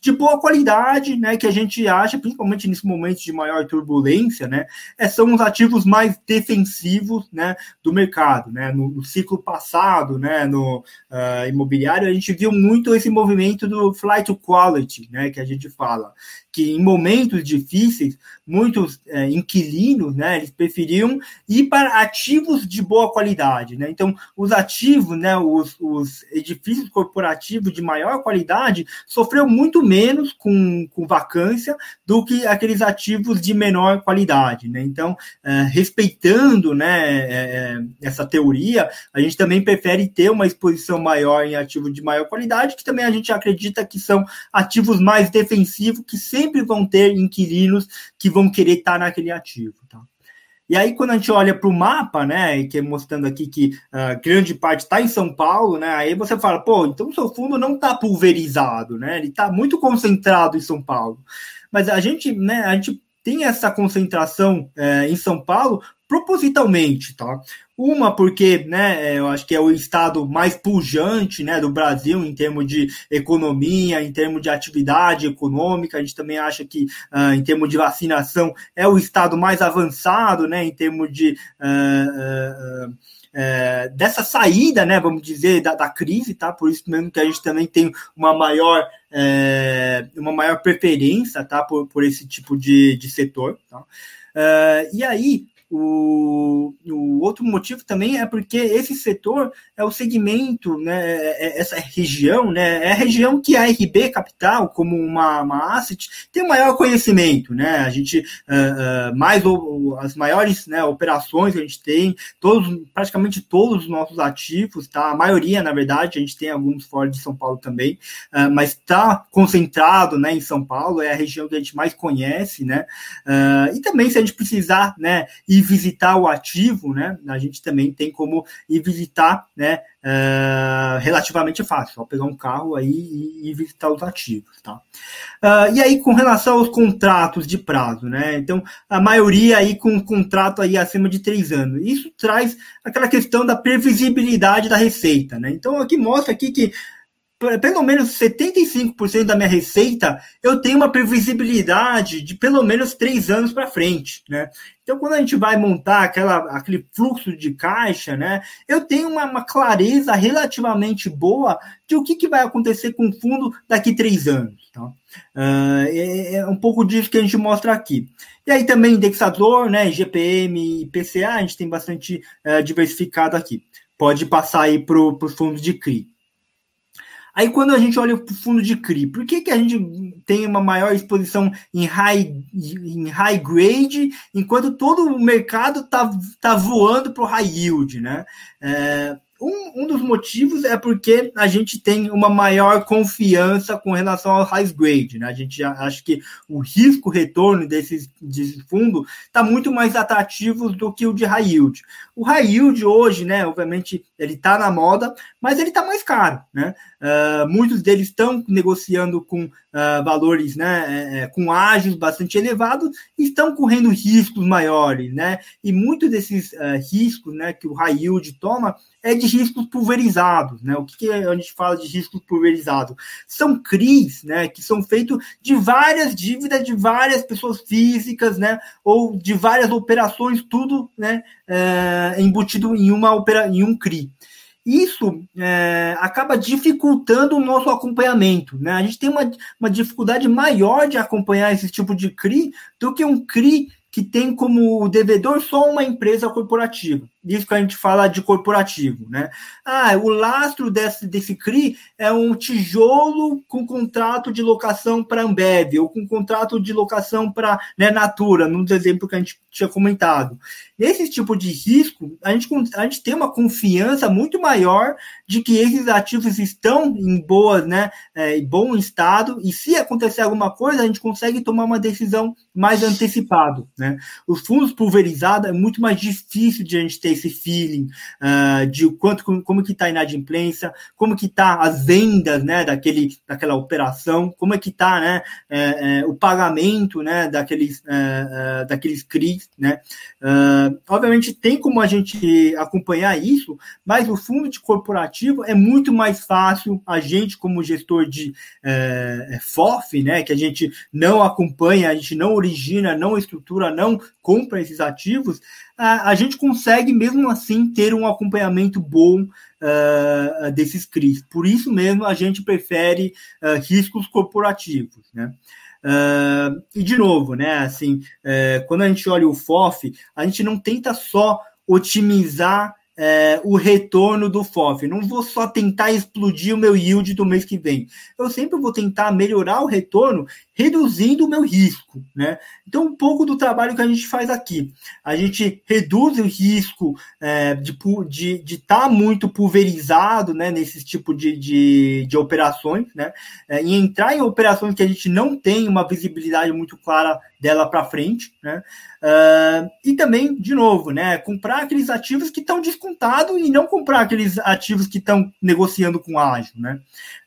de boa qualidade, né, que a gente acha, principalmente nesse momento de maior turbulência, né, é, são os ativos mais defensivos, né, do mercado, né, no, no ciclo passado passado, né, no uh, imobiliário, a gente viu muito esse movimento do flight to quality, né, que a gente fala, que em momentos difíceis, muitos é, inquilinos, né, eles preferiam ir para ativos de boa qualidade, né? Então, os ativos, né, os, os edifícios corporativos de maior qualidade sofreu muito menos com, com vacância do que aqueles ativos de menor qualidade, né? Então, é, respeitando, né, é, é essa teoria, a gente também prefere ter uma exposição maior em ativos de maior qualidade, que também a gente acredita que são ativos mais defensivos, que sempre sempre vão ter inquilinos que vão querer estar naquele ativo, tá? E aí, quando a gente olha para o mapa, né, que é mostrando aqui que uh, grande parte está em São Paulo, né, aí você fala, pô, então o seu fundo não está pulverizado, né, ele está muito concentrado em São Paulo. Mas a gente, né, a gente tem essa concentração é, em São Paulo propositalmente, tá? Uma porque, né, eu acho que é o estado mais pujante, né, do Brasil em termos de economia, em termos de atividade econômica. A gente também acha que, uh, em termos de vacinação, é o estado mais avançado, né, em termos de uh, uh, é, dessa saída, né, vamos dizer, da, da, crise, tá? Por isso mesmo que a gente também tem uma maior, é, uma maior preferência, tá, por, por esse tipo de, de setor, tá? É, e aí, o, o, outro motivo também é porque esse setor é o segmento, né, é, é essa região, né, é a região que a RB Capital, como uma, uma asset, tem o maior conhecimento, né, a gente, uh, uh, mais o, as maiores né, operações que a gente tem, todos, praticamente todos os nossos ativos, tá, a maioria, na verdade, a gente tem alguns fora de São Paulo também, uh, mas está concentrado, né, em São Paulo, é a região que a gente mais conhece, né, e também se a gente precisar, né, ir visitar o ativo, né? A gente também tem como ir visitar, né? Uh, relativamente fácil, só pegar um carro aí e, e visitar os ativos, tá? Uh, e aí, com relação aos contratos de prazo, né? Então, a maioria aí com contrato aí acima de três anos. Isso traz aquela questão da previsibilidade da receita, né? Então, aqui mostra aqui que pelo menos 75% da minha receita, eu tenho uma previsibilidade de pelo menos três anos para frente, né? Então, quando a gente vai montar aquela, aquele fluxo de caixa, né, eu tenho uma, uma clareza relativamente boa de o que, que vai acontecer com o fundo daqui três anos. Tá? Uh, é, é, um pouco disso que a gente mostra aqui. E aí também indexador, né, GPM e PCA, a gente tem bastante uh, diversificado aqui. Pode passar aí para os fundos de CRI. Aí quando a gente olha para o fundo de CRI, por que, que a gente tem uma maior exposição em high, em high grade, enquanto todo o mercado está tá voando para o high yield, né? É, um, um dos motivos é porque a gente tem uma maior confiança com relação ao high grade, né? A gente acha que o risco retorno desse, desse fundo está muito mais atrativo do que o de high yield. O high yield hoje, né? Obviamente ele está na moda, mas ele está mais caro, né? Uh, muitos deles estão negociando com uh, valores, né? É, é, com ágios bastante elevados, estão correndo riscos maiores, né? E muitos desses uh, riscos, né? Que o high yield toma é de riscos pulverizados, né? O que, que a gente fala de riscos pulverizados? São CRIs, né? Que são feitos de várias dívidas de várias pessoas físicas, né? Ou de várias operações, tudo, né? É, embutido em uma opera, em um CRI isso é, acaba dificultando o nosso acompanhamento. Né? A gente tem uma, uma dificuldade maior de acompanhar esse tipo de CRI do que um CRI que tem como devedor só uma empresa corporativa. Isso que a gente fala de corporativo, né? Ah, o lastro desse, desse CRI é um tijolo com contrato de locação para Ambev, ou com contrato de locação para né, Natura, num exemplo que a gente tinha comentado. Nesse tipo de risco, a gente, a gente tem uma confiança muito maior de que esses ativos estão em boas, né, é, em bom estado, e se acontecer alguma coisa, a gente consegue tomar uma decisão mais antecipado, né? Os fundos pulverizados é muito mais difícil de a gente ter esse feeling uh, de quanto como, como que está a inadimplência, como que está as vendas, né, daquele, daquela operação, como é que está, né, é, é, o pagamento, né, daqueles, é, é daqueles CRIs, né. Uh, obviamente tem como a gente acompanhar isso, mas o fundo de corporativo é muito mais fácil a gente como gestor de é, é, FOF, né, que a gente não acompanha, a gente não origina, não estrutura, não compra esses ativos, a, a gente consegue mesmo assim ter um acompanhamento bom uh, desses CRIs. Por isso mesmo a gente prefere uh, riscos corporativos, né? Uh, e de novo, né? Assim, quando a gente olha o FOF, a gente não tenta só otimizar é, o retorno do FOF. Não vou só tentar explodir o meu yield do mês que vem. Eu sempre vou tentar melhorar o retorno reduzindo o meu risco, né? Então, um pouco do trabalho que a gente faz aqui. A gente reduz o risco é, de estar de, de tá muito pulverizado, né, nesse tipo de, de, de operações, né? É, e entrar em operações que a gente não tem uma visibilidade muito clara dela para frente, né? Uh, e também, de novo, né, comprar aqueles ativos que estão e não comprar aqueles ativos que estão negociando com ágil, né?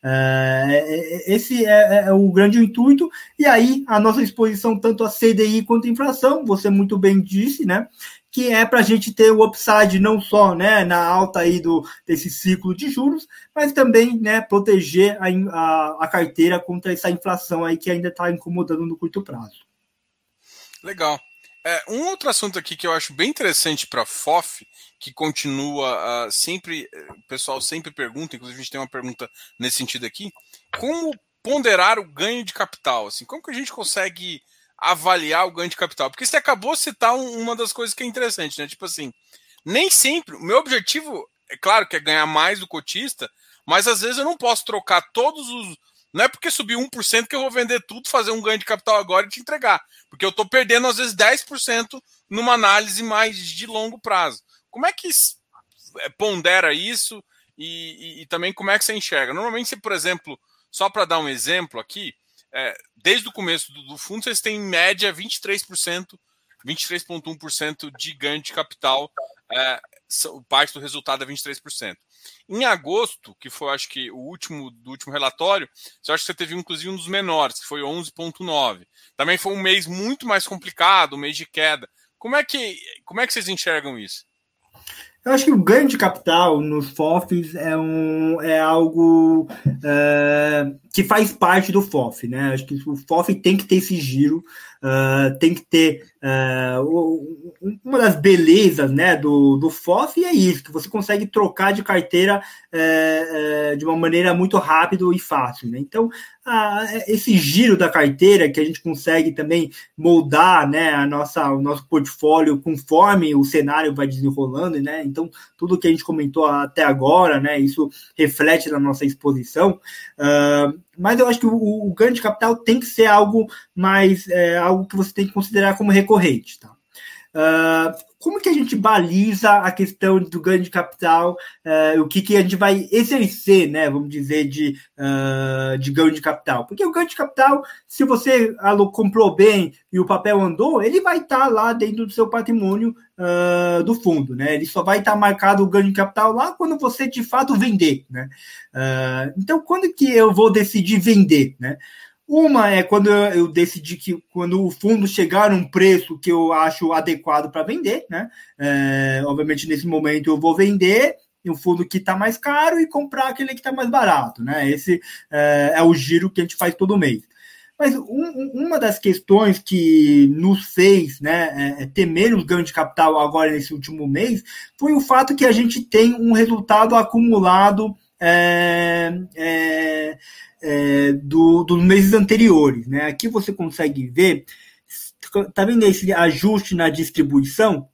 Uh, esse é, é, o grande intuito. E aí, a nossa exposição tanto a CDI quanto a inflação, você muito bem disse, né? que é para a gente ter o upside não só né, na alta aí do, desse ciclo de juros, mas também né, proteger a, a, a carteira contra essa inflação aí que ainda está incomodando no curto prazo. Legal. É, um outro assunto aqui que eu acho bem interessante para FOF, que continua uh, sempre, o pessoal sempre pergunta, inclusive a gente tem uma pergunta nesse sentido aqui, como ponderar o ganho de capital? Assim, como que a gente consegue avaliar o ganho de capital? Porque você acabou de citar um, uma das coisas que é interessante, né? Tipo assim, nem sempre, o meu objetivo, é claro que é ganhar mais do cotista, mas às vezes eu não posso trocar todos os não é porque subir 1% que eu vou vender tudo, fazer um ganho de capital agora e te entregar. Porque eu estou perdendo, às vezes, 10% numa análise mais de longo prazo. Como é que é, pondera isso e, e, e também como é que você enxerga? Normalmente, por exemplo, só para dar um exemplo aqui, é, desde o começo do, do, fundo, vocês têm em média 23%, 23,1% de ganho de capital, é, parte do resultado é 23%. Em agosto, que foi, acho que, o último do último relatório, eu acho que você teve, inclusive, um dos menores, que foi 11,9. Também foi um mês muito mais complicado, um mês de queda. Como é que, como é que vocês enxergam isso? Eu acho que o ganho de capital nos FOFs é, um, é algo é, que faz parte do FOF, né? Acho que o FOF tem que ter esse giro, uh, tem que ter uh, uma das belezas né, do, do FOF é isso, que você consegue trocar de carteira uh, de uma maneira muito rápida e fácil. Né? Então, esse giro da carteira que a gente consegue também moldar né, a nossa, o nosso portfólio conforme o cenário vai desenrolando, né? Então, tudo que a gente comentou até agora, né, isso reflete na nossa exposição. Uh, mas eu acho que o, o, ganho de capital tem que ser algo mais é, algo que você tem que considerar como recorrente, tá? Uh, como que a gente baliza a questão do ganho de capital, uh, o que, que a gente vai exercer, né, vamos dizer, de, uh, de ganho de capital? Porque o ganho de capital, se você comprou bem e o papel andou, ele vai estar tá lá dentro do seu patrimônio do fundo, né? Ele só vai estar tá marcado o ganho de capital lá quando você de fato vender, né? então, quando que eu vou decidir vender, né? Uma é quando eu decidi que quando o fundo chegar num preço que eu acho adequado para vender, né? É, obviamente, nesse momento eu vou vender um fundo que está mais caro e comprar aquele que está mais barato, né? Esse é, é, o giro que a gente faz todo mês. Mas um, uma das questões que nos fez né, é, é, ter menos ganho de capital agora nesse último mês foi o fato que a gente tem um resultado acumulado é, é, do, dos meses anteriores. Né? Aqui você consegue ver, tá vendo esse ajuste na distribuição?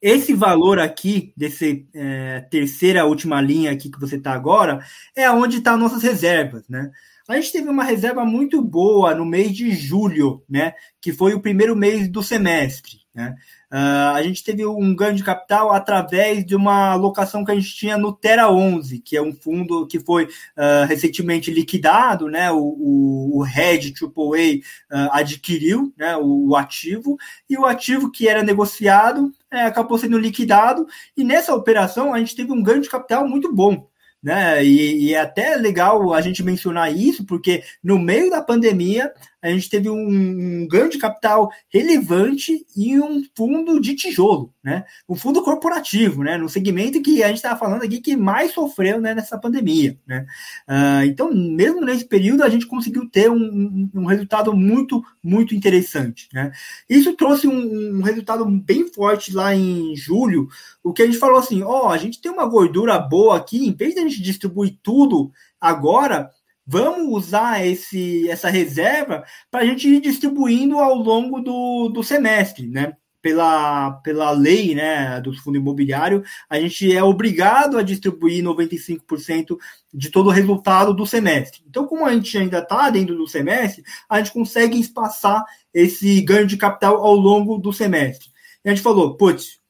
Esse valor aqui, desse é, terceira última linha aqui que você está agora, é onde estão tá nossas reservas, né? A gente teve uma reserva muito boa no mês de julho, né? Que foi o primeiro mês do semestre, né? Uh, a gente teve um ganho de capital através de uma alocação que a gente tinha no Terra 11, que é um fundo que foi uh, recentemente liquidado, né? O, o, o Red AAA uh, adquiriu né? O, o, ativo, e o ativo que era negociado é, acabou sendo liquidado, e nessa operação a gente teve um ganho de capital muito bom né? E, e, é até legal a gente mencionar isso, porque no meio da pandemia a gente teve um, um ganho de capital relevante e um fundo de tijolo, né? Um fundo corporativo, né? No segmento que a gente estava falando aqui que mais sofreu né, nessa pandemia, né? Uh, então, mesmo nesse período, a gente conseguiu ter um, um resultado muito, muito interessante, né? Isso trouxe um, um, resultado bem forte lá em julho, o que a gente falou assim, ó, oh, a gente tem uma gordura boa aqui, em vez de a gente distribuir tudo agora, Vamos usar esse, essa reserva para a gente ir distribuindo ao longo do, do semestre, né? Pela, pela lei né, do fundo imobiliário, a gente é obrigado a distribuir 95% de todo o resultado do semestre. Então, como a gente ainda está dentro do semestre, a gente consegue espaçar esse ganho de capital ao longo do semestre. E a gente falou, putz,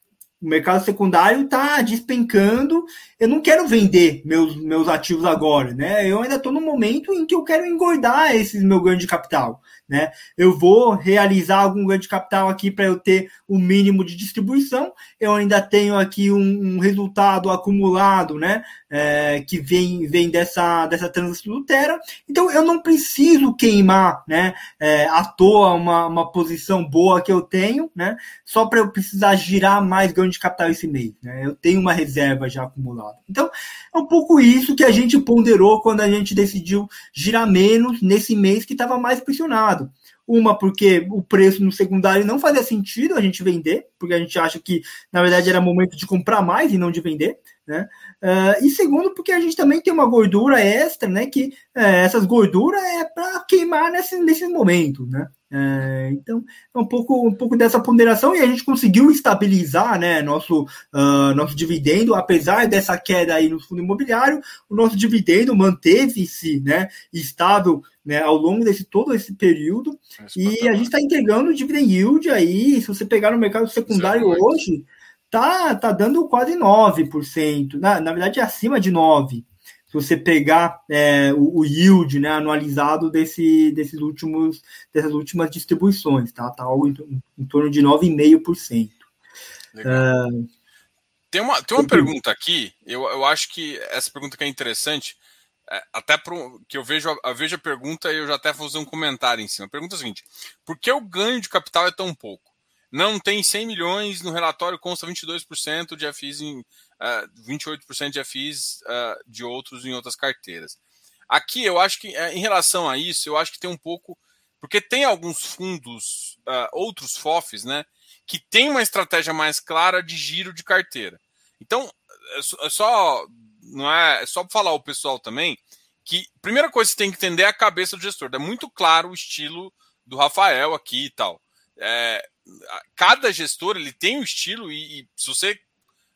o mercado secundário está despencando. Eu não quero vender meus, meus ativos agora, né? Eu ainda estou no momento em que eu quero engordar esse meu ganho de capital, né? Eu vou realizar algum ganho de capital aqui para eu ter o um mínimo de distribuição. Eu ainda tenho aqui um, um resultado acumulado, né? É, que vem, vem dessa, dessa transação do Terra. Então eu não preciso queimar, né? É, à toa uma, uma posição boa que eu tenho, né? Só para eu precisar girar mais ganho de capital esse mês. Né? Eu tenho uma reserva já acumulada. Então, é um pouco isso que a gente ponderou quando a gente decidiu girar menos nesse mês que estava mais pressionado. Uma, porque o preço no secundário não fazia sentido a gente vender, porque a gente acha que, na verdade, era momento de comprar mais e não de vender. Né? Uh, e segundo, porque a gente também tem uma gordura extra, né? Que uh, essas gorduras é para queimar nesse, nesse momento, né? É, então, é um pouco, um pouco dessa ponderação e a gente conseguiu estabilizar né, nosso, uh, nosso dividendo, apesar dessa queda aí no fundo imobiliário, o nosso dividendo manteve-se né, estável né, ao longo desse todo esse período e a gente está entregando o dividend yield aí, se você pegar no mercado secundário hoje, tá, tá dando quase 9%, na, na verdade é acima de 9% se você pegar é, o, o, yield né, anualizado desse, desses últimos, dessas últimas distribuições, tá? Tá algo em, em torno de 9,5%. Uh, tem uma, tem uma pergunta aqui, eu, eu acho que essa pergunta que é interessante, é, até pro, que eu vejo, eu vejo a pergunta e eu já até vou fazer um comentário em cima. A pergunta é a seguinte: por que o ganho de capital é tão pouco? Não tem 100 milhões, no relatório consta 22% de FIs em, uh, ah, 28% de FIs uh, ah, de outros em outras carteiras. Aqui eu acho que, eh, em relação a isso, eu acho que tem um pouco. Porque tem alguns fundos, uh, outros FOFs, né? Que tem uma estratégia mais clara de giro de carteira. Então, é, é só. Não é, é só falar ao pessoal também que primeira coisa que você tem que entender é a cabeça do gestor. É muito claro o estilo do Rafael aqui e tal. É, cada gestor ele tem um estilo e, e se você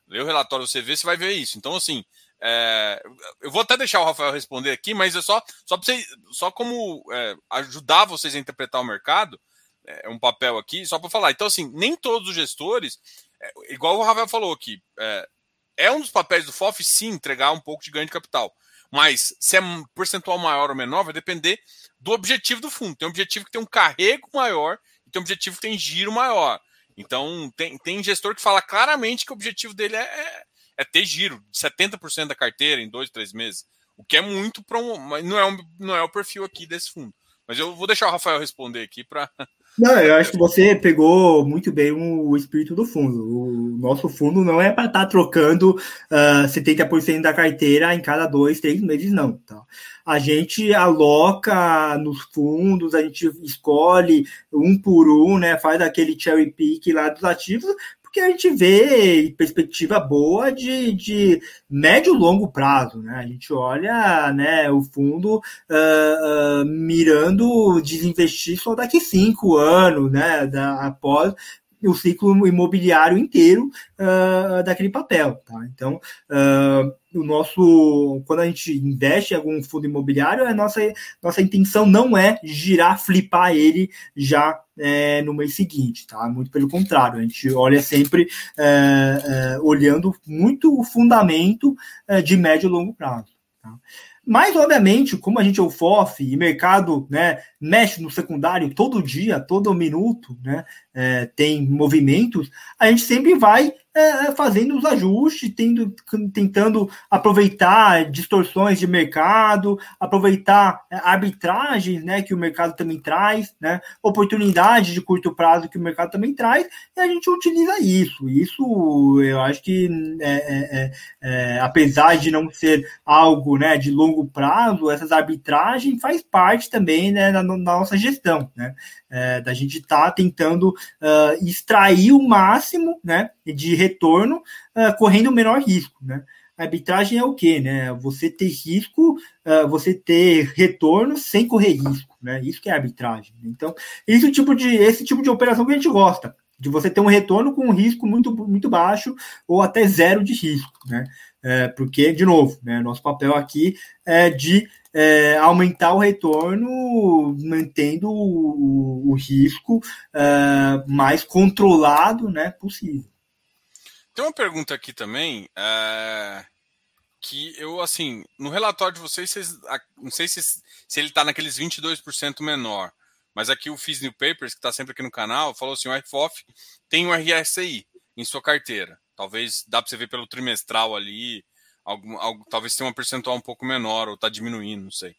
Lê o relatório, você vê, você vai ver isso. Então, assim, é, eu vou até deixar o Rafael responder aqui, mas é só, só, você, só como é, ajudar vocês a interpretar o mercado. é um papel aqui, só para falar. Então, assim, nem todos os gestores, é, igual o Rafael falou aqui, é, é, um dos papéis do FOF, sim, entregar um pouco de ganho de capital. Mas se é um percentual maior ou menor, vai depender do objetivo do fundo. Tem um objetivo que tem um carrego maior tem um objetivo que tem giro maior. Então, tem, tem gestor que fala claramente que o objetivo dele é, é, é ter giro de 70% da carteira em dois, três meses. O que é muito para um. Não é, um, não é o perfil aqui desse fundo. Mas eu vou deixar o Rafael responder aqui para. Não, eu acho que você pegou muito bem o espírito do fundo. O nosso fundo não é para estar tá trocando uh, ah, 70% da carteira em cada dois, três meses, não. Tá? A gente aloca nos fundos, a gente escolhe um por um, né? Faz aquele cherry pick lá dos ativos, porque a gente vê perspectiva boa de, de médio e longo prazo. Né? A gente olha né, o fundo uh, uh, mirando desinvestir só daqui cinco anos, né, da, após o ciclo imobiliário inteiro uh, daquele papel. Tá? Então, uh, o nosso, quando a gente investe em algum fundo imobiliário, a nossa, nossa intenção não é girar, flipar ele já é, no mês seguinte, tá? Muito pelo contrário, a gente olha sempre é, é, olhando muito o fundamento é, de médio e longo prazo. Tá? Mas, obviamente, como a gente é o FOF e mercado né, mexe no secundário todo dia, todo minuto, né, é, tem movimentos, a gente sempre vai é, fazendo os ajustes, tendo, tentando aproveitar distorções de mercado, aproveitar é, arbitragens né, que o mercado também traz, né, oportunidades de curto prazo que o mercado também traz, e a gente utiliza isso. Isso eu acho que, é, é, é, é apesar de não ser algo né, de longo prazo, essas arbitragens faz parte também né, da, da nossa gestão. Né? é, da gente estar tá tentando uh, extrair o máximo né, de retorno, uh, correndo o menor risco. Né? Arbitragem é o quê? Né? Você ter risco, uh, você ter retorno sem correr risco. Né? Isso que é arbitragem. Então, esse tipo de, esse tipo de operação que a gente gosta de você ter um retorno com um risco muito, muito baixo ou até zero de risco, né? É, porque, de novo, né, nosso papel aqui é de é, aumentar o retorno, mantendo o, o risco é, mais controlado né, possível. Tem uma pergunta aqui também, é, que eu, assim, no relatório de vocês, vocês não sei se, se ele está naqueles 22% menor, mas aqui o Fiz New Papers, que está sempre aqui no canal, falou assim: o FOF tem um RSI em sua carteira. Talvez dá para você ver pelo trimestral ali, algum, algum, talvez tenha uma percentual um pouco menor ou está diminuindo, não sei.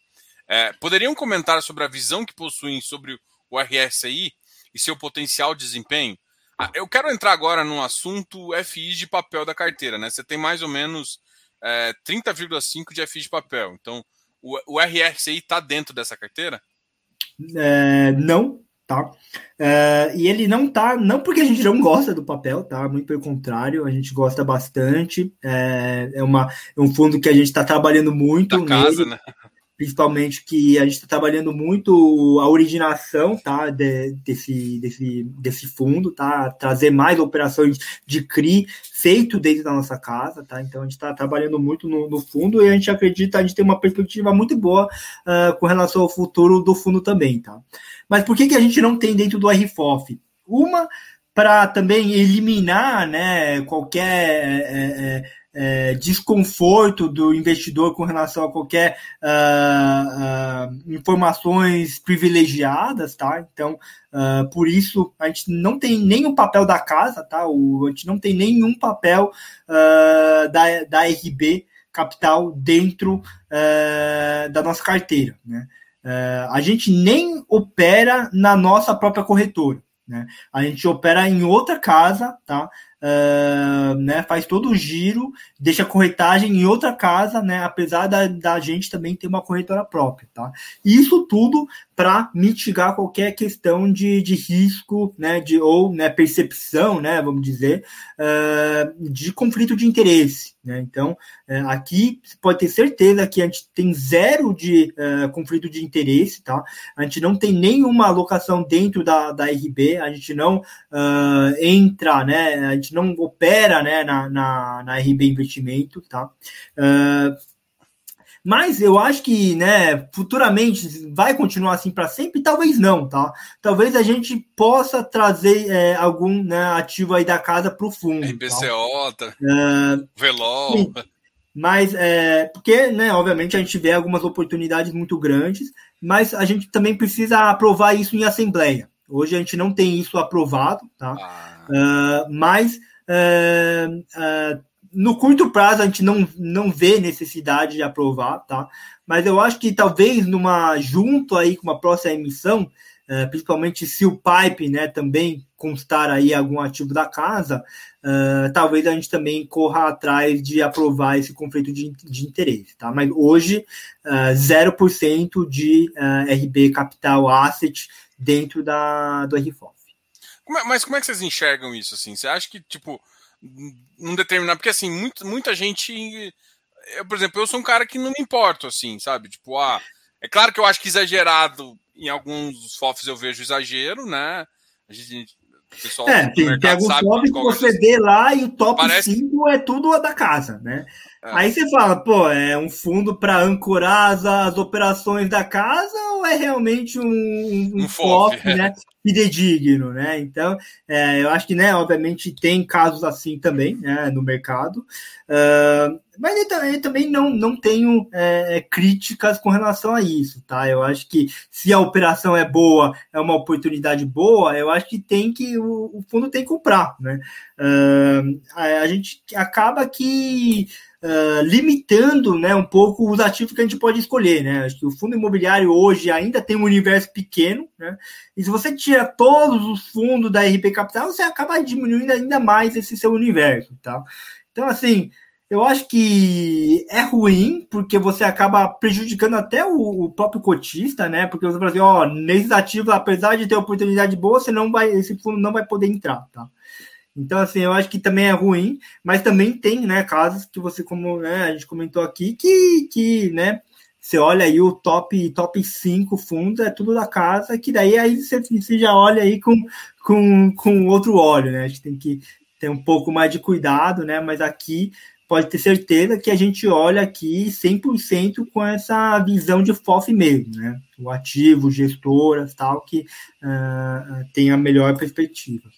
É, poderiam comentar sobre a visão que possuem sobre o RSI e seu potencial de desempenho? Ah, eu quero entrar agora no assunto FI de papel da carteira, né? Você tem mais ou menos é, 30,5 de FI de papel. Então, o, o RSI está dentro dessa carteira? É, não, tá? É, e ele não tá, não porque a gente não gosta do papel, tá? Muito pelo contrário, a gente gosta bastante. É, é, uma, é um fundo que a gente está trabalhando muito. Da casa, nele. né? Principalmente que a gente está trabalhando muito a originação tá, de, desse, desse, desse fundo, tá, trazer mais operações de CRI feito dentro da nossa casa, tá? Então a gente está trabalhando muito no, no, fundo e a gente acredita, a gente tem uma perspectiva muito boa uh, com relação ao futuro do fundo também, tá? Mas por que, que a gente não tem dentro do RFOF? Uma, para também eliminar né, qualquer é, é, é, desconforto do investidor com relação a qualquer uh, uh, informações privilegiadas, tá? Então, uh, por isso, a gente não tem nenhum papel da casa, tá? O, a gente não tem nenhum papel da, da RB Capital dentro da nossa carteira, né? a gente nem opera na nossa própria corretora. Né? A gente opera em outra casa, tá? Uh, né, faz todo o giro, deixa a corretagem em outra casa, né, apesar da, da gente também ter uma corretora própria. Tá? Isso tudo para mitigar qualquer questão de, de risco, né, de, ou né, percepção, né, vamos dizer, uh, de conflito de interesse. Né? Então, uh, aqui pode ter certeza que a gente tem zero de uh, conflito de interesse, tá? A gente não tem nenhuma alocação dentro da, da RB, a gente não entra, né, a gente não opera né, na, na, na RB Investimento, tá? Mas eu acho que, né, futuramente vai continuar assim para sempre? Talvez não, tá? Talvez a gente possa trazer é, algum né, ativo aí da casa para o fundo. RBCO, tá? uh, Velol. Sim. Mas, é, porque, né, obviamente, a gente vê algumas oportunidades muito grandes, mas a gente também precisa aprovar isso em assembleia. Hoje a gente não tem isso aprovado, tá? Ah. Uh, mas uh, uh, no curto prazo a gente não, não vê necessidade de aprovar, tá? Mas eu acho que talvez numa junto aí com uma próxima emissão, principalmente se o pipe, né, também constar aí algum ativo da casa, talvez a gente também corra atrás de aprovar esse conflito de, de interesse, tá? Mas hoje, uh, 0% de RB Capital Asset dentro da, do RFOF. É, mas como é que vocês enxergam isso, assim? Você acha que, tipo, não determinar... Porque, assim, muito, muita gente... Eu, por exemplo, eu sou um cara que não me importo, assim, sabe? Tipo, ah... É claro que eu acho que exagerado, em alguns FOFs eu vejo exagero, né? A gente, pessoal é, tem, tem alguns top que você vê lá e o top Parece... 5 é tudo da casa, né? É. Aí você fala, pô, é um fundo para ancorar as, as, operações da casa ou é realmente um, um, um FOF, é. né? Fidedigno, né? Então, é, eu acho que, né, obviamente, tem casos assim também né, no mercado. Uh, mas eu, eu, também não, não tenho é, é, críticas com relação a isso, tá? Eu acho que se a operação é boa, é uma oportunidade boa, eu acho que tem que o, o fundo tem que comprar, né? Uh, a, a, gente acaba que uh, limitando, né, um pouco os ativos que a gente pode escolher, né? Acho que o fundo imobiliário hoje ainda tem um universo pequeno, né? E se você tira todos os fundos da RP Capital, você acaba diminuindo ainda mais esse seu universo, tá? Então, assim, eu acho que é ruim, porque você acaba prejudicando até o, o próprio cotista, né? Porque você fala assim, ó, nesses ativos, apesar de ter oportunidade boa, você não vai, esse fundo não vai poder entrar, tá? Então, assim, eu acho que também é ruim, mas também tem, né, casos que você, como né, a gente comentou aqui, que, que né, você olha aí o top top 5 fundos, é tudo da casa, que daí aí você, você já olha aí com, com, com outro óleo, né? A gente tem que ter um pouco mais de cuidado, né? Mas aqui pode ter certeza que a gente olha aqui 100% com essa visão de FOF mesmo, né? O ativo, gestoras, tal, que uh, tem a melhor perspectiva.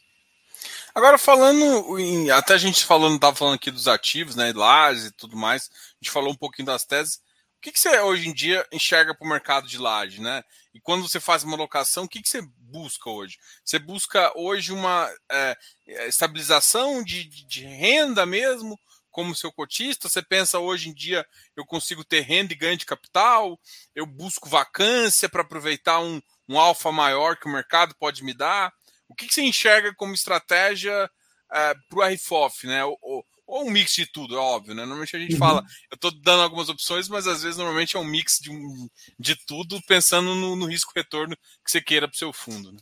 Agora, falando em. Até a gente falando, estava falando aqui dos ativos, né? Lajes e tudo mais. A gente falou um pouquinho das teses. O que, que você hoje em dia enxerga para o mercado de laje, né? E quando você faz uma locação, o que, que você busca hoje? Você busca hoje uma é, estabilização de, de renda mesmo? como seu cotista? Você pensa hoje em dia eu consigo ter renda e ganho de capital? Eu busco vacância para aproveitar um, um alfa maior que o mercado pode me dar? O que, que você enxerga como estratégia é, para o RFOF, né? Ou, ou, ou, um mix de tudo, é óbvio, né? Normalmente a gente uhum. fala, eu estou dando algumas opções, mas às vezes normalmente é um mix de, de tudo, pensando no, no risco-retorno que você queira para o seu fundo. Né?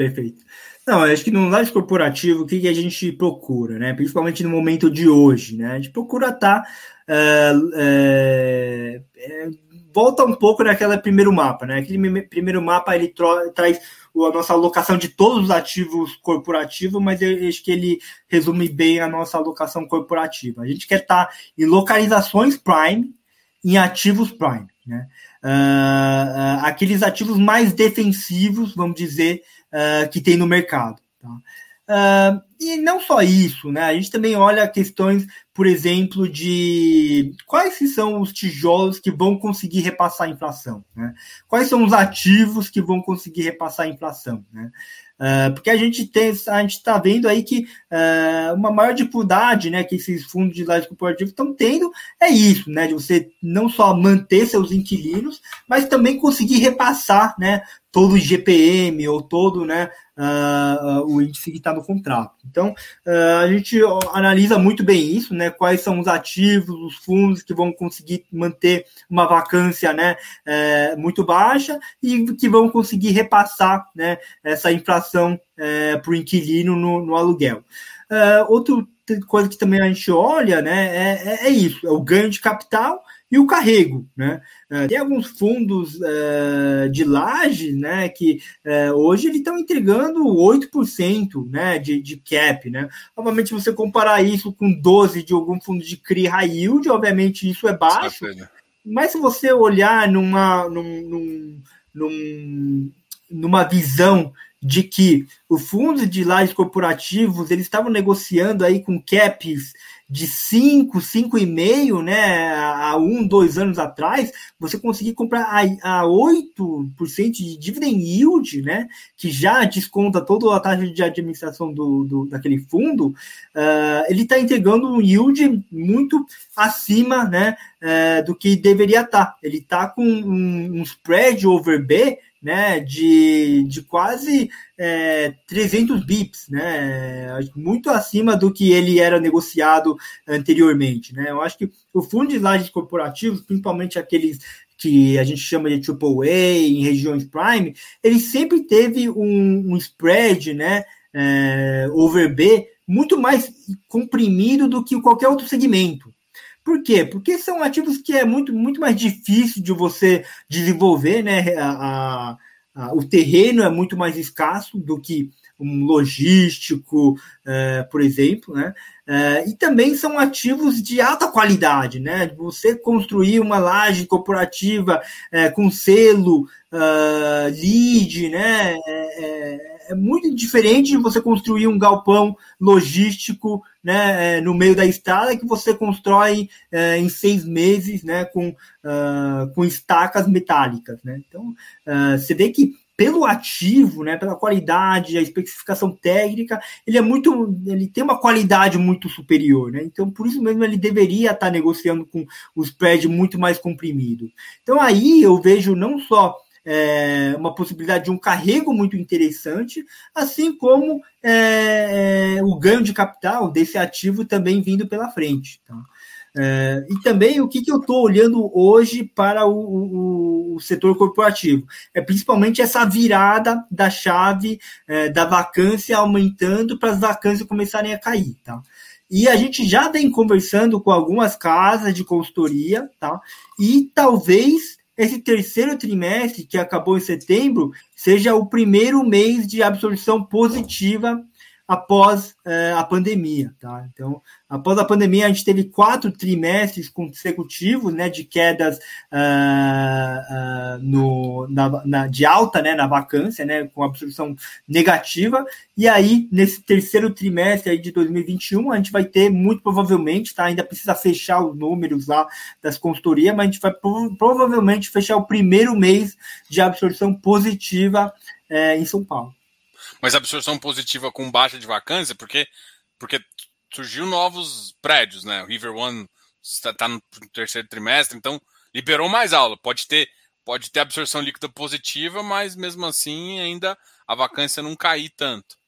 Perfeito. Não, acho que no lado corporativo, o que, que a gente procura, né? Principalmente no momento de hoje, né? A gente procura estar. Tá, é, é, é, volta um pouco naquele primeiro mapa, né? Aquele primeiro mapa ele traz a nossa alocação de todos os ativos corporativos, mas eu acho que ele resume bem a nossa alocação corporativa. A gente quer estar em localizações prime, em ativos prime, né? Uh, uh, aqueles ativos mais defensivos, vamos dizer, uh, que tem no mercado. Tá? E não só isso, né? A gente também olha questões, por exemplo, de quais são os tijolos que vão conseguir repassar a inflação, né? Quais são os ativos que vão conseguir repassar a inflação, né? Uh, porque a gente tem, a gente está vendo aí que uh, uma maior dificuldade, né, que esses fundos de laje corporativos estão tendo é isso, né, de você não só manter seus inquilinos, mas também conseguir repassar, né, todo o GPM ou todo né, uh, uh, o índice que está no contrato. Então, uh, a gente analisa muito bem isso, né, quais são os ativos, os fundos que vão conseguir manter uma vacância né, é, muito baixa e que vão conseguir repassar né, essa inflação é, para o inquilino no, no aluguel. outra coisa que também a gente olha né, é, é, é isso, é o ganho de capital e o carrego. Né? É, tem alguns fundos é, de laje né, que é, hoje eles estão entregando 8% né, de, de cap. Né? Obviamente, você comparar isso com 12% de algum fundo de CRI high yield, obviamente isso é baixo. mas se você olhar numa, num, num, num, numa visão de que o fundo de lajes corporativos eles estavam negociando aí com caps de 5, 5,5, né, há um, dois anos atrás, você conseguir comprar a, a 8% de dividend yield, né, que já desconta toda a taxa de administração do, do daquele fundo, uh, ele está entregando um yield muito acima, né, uh, do que deveria estar. Tá. Ele está com um, um spread over B né, de, de quase é, 300 bips, né, muito acima do que ele era negociado anteriormente. Né. Eu acho que o fundo de lajes corporativos, principalmente aqueles que a gente chama de AAA em regiões prime, ele sempre teve um, um spread, né, é, over B muito mais comprimido do que qualquer outro segmento. Por quê? Porque são ativos que é muito, muito mais difícil de você desenvolver, né? A, a, a, o terreno é muito mais escasso do que um logístico, é, por exemplo, né? É, e também são ativos de alta qualidade, né? Você construir uma laje corporativa é, com selo uh, lead, né? É, muito diferente de você construir um galpão logístico né, é, no meio da estrada que você constrói é, em seis meses né, com, uh, com estacas metálicas. Né? Então, uh, você vê que pelo ativo, né, pela qualidade, a especificação técnica, ele é muito, ele tem uma qualidade muito superior, né? Então, por isso mesmo ele deveria estar negociando com o spread muito mais comprimido. Então, aí eu vejo não só é, uma possibilidade de um carrego muito interessante, assim como é, é, o ganho de capital desse ativo também vindo pela frente. Tá? É, e também o que, que eu estou olhando hoje para o, o, o, setor corporativo é principalmente essa virada da chave é, da vacância aumentando para as vacâncias começarem a cair, tá? E a gente já vem conversando com algumas casas de consultoria, tá? E talvez esse terceiro trimestre, que acabou em setembro, seja o primeiro mês de absorção positiva após é, a pandemia, tá? Então, após a pandemia, a gente teve quatro trimestres consecutivos, né, de quedas uh, uh, no, na, na, de alta, né, na vacância, né, com absorção negativa, e aí, nesse terceiro trimestre de 2021, a gente vai ter, muito provavelmente, tá, ainda precisa fechar os números lá das consultorias, mas a gente vai provavelmente fechar o primeiro mês de absorção positiva em São Paulo mas absorção positiva com baixa de vacância, porque, porque surgiu novos prédios, né? O River One está tá no terceiro trimestre, então liberou mais aula. Pode ter, pode ter absorção líquida positiva, mas mesmo assim ainda a vacância não cair tanto.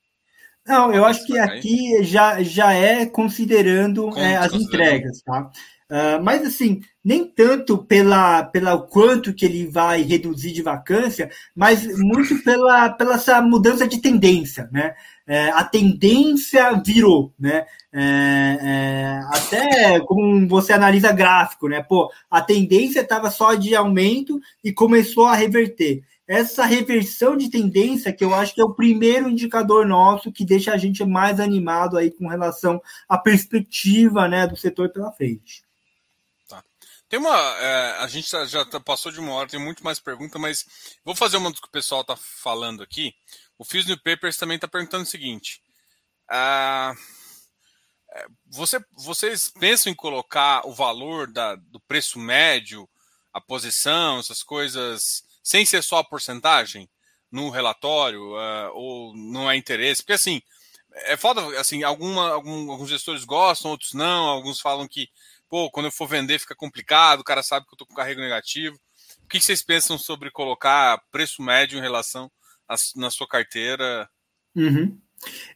Não, eu acho que aqui já, já é considerando é, as entregas, tá? Uh, mas assim, nem tanto pela, pela quanto que ele vai reduzir de vacância, mas muito pela, pela essa mudança de tendência, né? É, a tendência virou, né? É, é, até como você analisa gráfico, né? Pô, a tendência estava só de aumento e começou a reverter. Essa reversão de tendência que eu acho que é o primeiro indicador nosso que deixa a gente mais animado aí com relação à perspectiva, né, do setor pela frente. Tem uma. É, a gente já tá, passou de uma hora, tem muito mais perguntas, mas vou fazer uma do que o pessoal está falando aqui. O Fios New Papers também está perguntando o seguinte: é, você, vocês pensam em colocar o valor da, do preço médio, a posição, essas coisas, sem ser só a porcentagem no relatório, uh, ou não é interesse? Porque assim, é foda, assim, alguma, algum, alguns gestores gostam, outros não, alguns falam que pô, quando eu for vender fica complicado, o cara sabe que eu estou com carrego negativo. O que vocês pensam sobre colocar preço médio em relação na sua carteira? Uhum.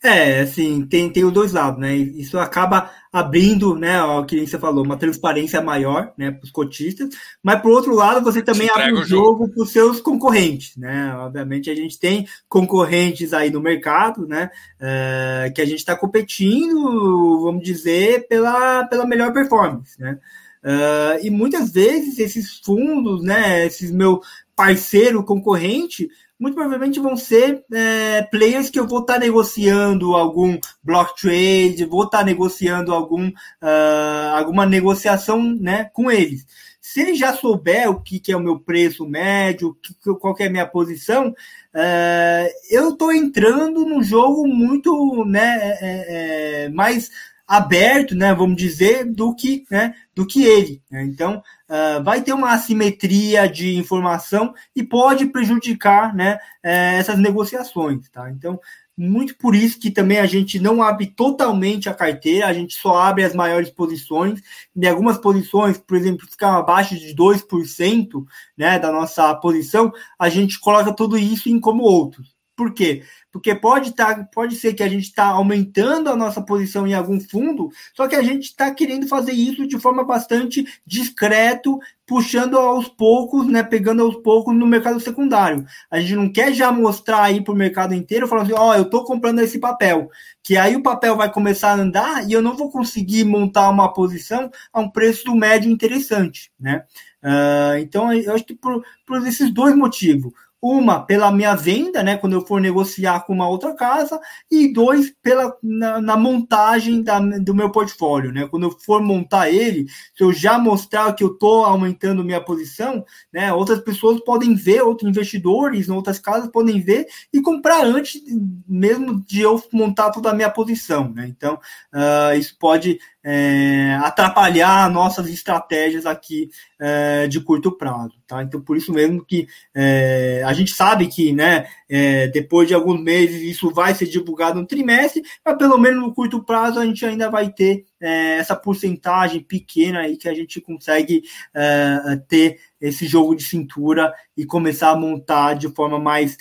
É, assim, tem, tem os dois lados, né? Isso acaba abrindo, né, o que você falou, uma transparência maior, né, para os cotistas, mas por outro lado, você também abre o jogo para os seus concorrentes, né? Obviamente a gente tem concorrentes aí no mercado, né, é, que a gente está competindo, vamos dizer, pela, pela melhor performance, né? Uh, e muitas vezes esses fundos, né, esses meu parceiro concorrente, muito provavelmente vão ser é, players que eu vou estar tá negociando algum block trade, vou estar tá negociando algum, uh, alguma negociação né, com eles. Se ele já souber o que, que é o meu preço médio, que, qual é a minha posição, uh, eu estou entrando num jogo muito né, é, é, mais aberto, né, vamos dizer, do que, né, do que ele. Né? Então, uh, vai ter uma assimetria de informação e pode prejudicar, né, eh, essas negociações, tá? Então, muito por isso que também a gente não abre totalmente a carteira, a gente só abre as maiores posições. Em algumas posições, por exemplo, ficar abaixo de 2% né, da nossa posição, a gente coloca tudo isso em como outros. Por quê? Porque pode, tá, pode ser que a gente está aumentando a nossa posição em algum fundo, só que a gente está querendo fazer isso de forma bastante discreto, puxando aos poucos, né, pegando aos poucos no mercado secundário. A gente não quer já mostrar aí para o mercado inteiro, falando assim, ó, oh, eu estou comprando esse papel, que aí o papel vai começar a andar e eu não vou conseguir montar uma posição a um preço médio interessante, né? Uh, então, eu acho que por, por esses dois motivos uma pela minha venda, né, quando eu for negociar com uma outra casa, e dois pela na, na montagem da, do meu portfólio, né, quando eu for montar ele, se eu já mostrar que eu estou aumentando minha posição, né, outras pessoas podem ver, outros investidores outras casas podem ver e comprar antes mesmo de eu montar toda a minha posição, né, então uh, isso pode é, atrapalhar nossas estratégias aqui é, de curto prazo. Tá? Então, por isso mesmo que é, a gente sabe que né, é, depois de alguns meses isso vai ser divulgado no trimestre, mas pelo menos no curto prazo a gente ainda vai ter é, essa porcentagem pequena aí que a gente consegue é, ter esse jogo de cintura e começar a montar de forma mais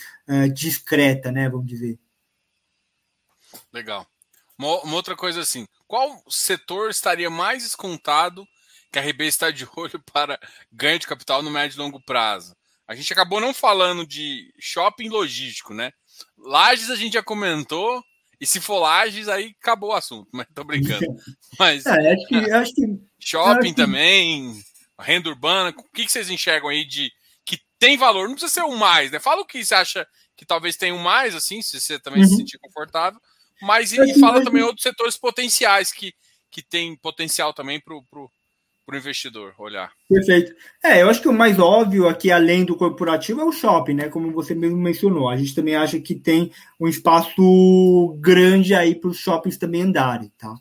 discreta, né? Vamos dizer. Legal. Uma, uma outra coisa assim, qual setor estaria mais descontado que a RB está de [LAUGHS] olho para ganho de capital no médio e longo prazo? A gente acabou não falando de shopping logístico, né? Lages a gente já comentou, e se for Lages, aí acabou o assunto, mas tô brincando. [LAUGHS] Mas é, acho que, acho que, shopping acho também, renda urbana, o que, que vocês enxergam aí de que tem valor? Não precisa ser um mais, né? Fala o que você acha que talvez tenha um mais, assim, se você também uhum. se sentir confortável, mas e, e fala também outros setores potenciais que, que tem potencial também para o investidor olhar. Perfeito. É, eu acho que o mais óbvio aqui, além do corporativo, é o shopping, né? Como você mesmo mencionou. A gente também acha que tem um espaço grande aí para os shoppings também andarem, tá?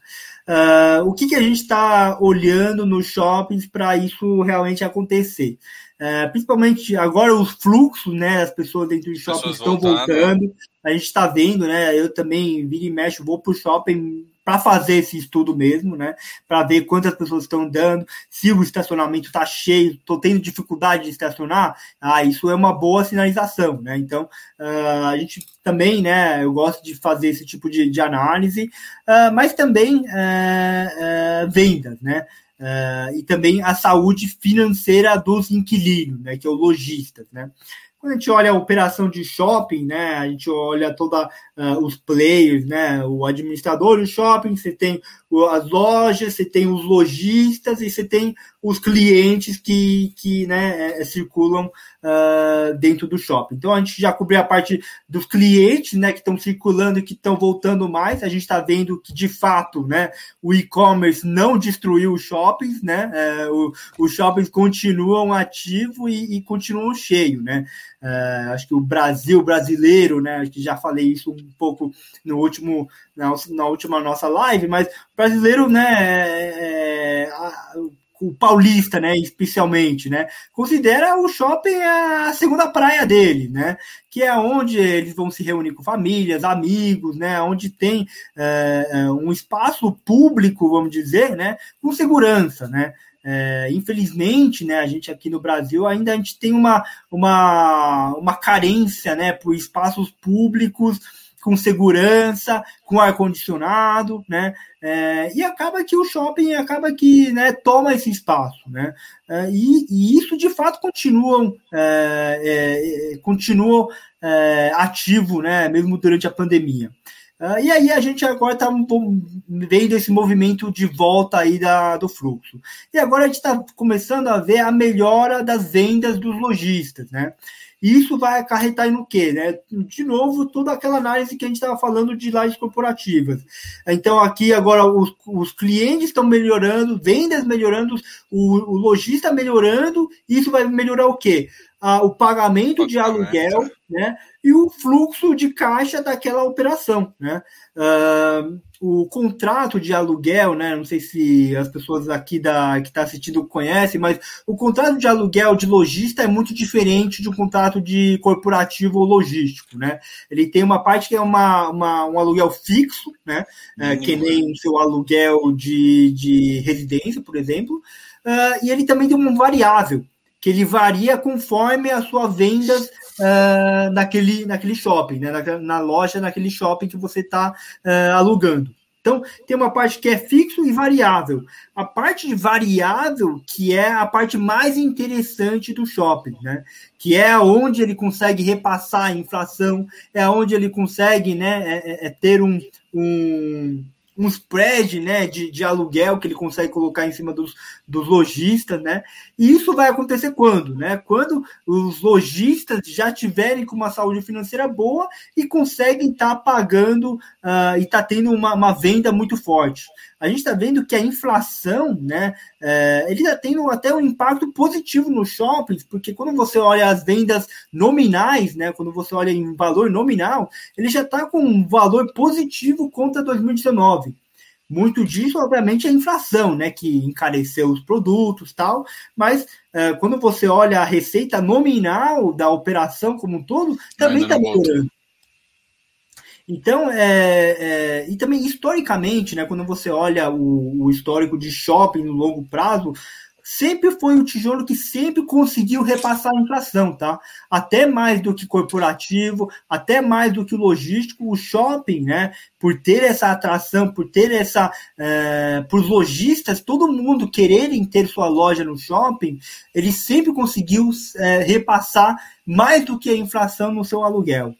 Uh, o que, que a gente está olhando nos shoppings para isso realmente acontecer? É, principalmente agora os fluxos, né? As pessoas dentro do shopping estão voltando. voltando. A gente está vendo, né? Eu também vira e mexe, vou para o shopping para fazer esse estudo mesmo, né? Para ver quantas pessoas estão andando, se o estacionamento está cheio, estou tendo dificuldade de estacionar, ah, isso é uma boa sinalização, né? Então uh, a gente também, né? Eu gosto de fazer esse tipo de, de análise, uh, mas também uh, vendas, né? Uh, e também a saúde financeira dos inquilinos, né, que é o lojistas, né. Quando a gente olha a operação de shopping, né, a gente olha toda uh, os players, né, o administrador do shopping, você tem as lojas, você tem os lojistas e você tem os clientes que, que né, é, circulam uh, dentro do shopping. Então a gente já cobriu a parte dos clientes né, que estão circulando e que estão voltando mais. A gente está vendo que de fato né, o e-commerce não destruiu os shoppings, né? Uh, o, os shoppings continuam ativos e, e continuam cheios. Né? Acho que o Brasil brasileiro, né? Acho que já falei isso um pouco no último, na, na última nossa live, mas brasileiro, né? É, é o paulista, né, especialmente, né, considera o shopping a segunda praia dele, né, que é onde eles vão se reunir com famílias, amigos, né, onde tem é, um espaço público, vamos dizer, né, com segurança, né, é, infelizmente, né, a gente aqui no Brasil ainda a gente tem uma, uma, uma carência, né, por espaços públicos com segurança, com ar-condicionado, né? É, e acaba que o shopping acaba que né, toma esse espaço, né? É, e, e, isso de fato continua, é, é, é é, ativo, né? Mesmo durante a pandemia. e aí a gente agora está vendo esse movimento de volta aí da, do fluxo. E agora a gente está começando a ver a melhora das vendas dos lojistas, né? E isso vai acarretar no quê? Né? De novo, toda aquela análise que a gente estava falando de lajes corporativas. Então, aqui agora os, os clientes estão melhorando, vendas melhorando, o, o lojista melhorando, isso vai melhorar o quê? Ah, o pagamento de aluguel, né? E o fluxo de caixa daquela operação, né? Uh, o contrato de aluguel, né? Não sei se as pessoas aqui da que está assistindo conhecem, mas o contrato de aluguel de lojista é muito diferente de um contrato de corporativo ou logístico, né? Ele tem uma parte que é uma, uma um aluguel fixo, né? É, que nem o seu aluguel de, de residência, por exemplo, uh, e ele também tem uma variável que ele varia conforme a sua vendas uh, naquele, naquele shopping, né? na, na, loja, naquele shopping que você está uh, ah, alugando. Então, tem uma parte que é fixo e variável. A parte de variável, que é a parte mais interessante do shopping, né? Que é onde ele consegue repassar a inflação, é onde ele consegue né, é, é, é ter um, um, um spread né, de, de aluguel que ele consegue colocar em cima dos, dos lojistas, né? E isso vai acontecer quando? Né? Quando os lojistas já tiverem com uma saúde financeira boa e conseguem estar tá pagando uh, e estar tá tendo uma, uma venda muito forte a gente está vendo que a inflação, né, é, ele está tendo até um impacto positivo nos shoppings, porque quando você olha as vendas nominais, né, quando você olha em valor nominal, ele já está com um valor positivo contra 2019. Muito disso, obviamente, é a inflação, né, que encareceu os produtos tal, mas é, quando você olha a receita nominal da operação como um todo, também está melhorando. Então, é, é, e também historicamente, né, quando você olha o, o, histórico de shopping no longo prazo, sempre foi o tijolo que sempre conseguiu repassar a inflação, tá? Até mais do que corporativo, até mais do que logístico, o shopping, né? Por ter essa atração, por ter essa, é, por lojistas, todo mundo quererem ter sua loja no shopping, ele sempre conseguiu é, repassar mais do que a inflação no seu aluguel?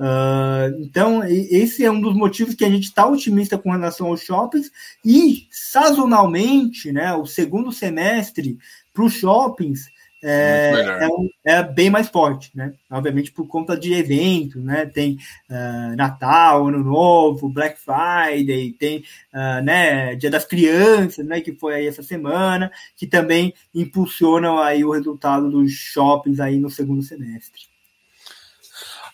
Uh, então, esse é um dos motivos que a gente está otimista com relação aos shoppings e, sazonalmente, né, o segundo semestre para os shoppings é, é, é, bem mais forte, né? Obviamente por conta de eventos, né? Tem uh, Natal, Ano Novo, Black Friday, tem uh, né, Dia das Crianças, né? Que foi aí essa semana, que também impulsionam aí o resultado dos shoppings aí no segundo semestre.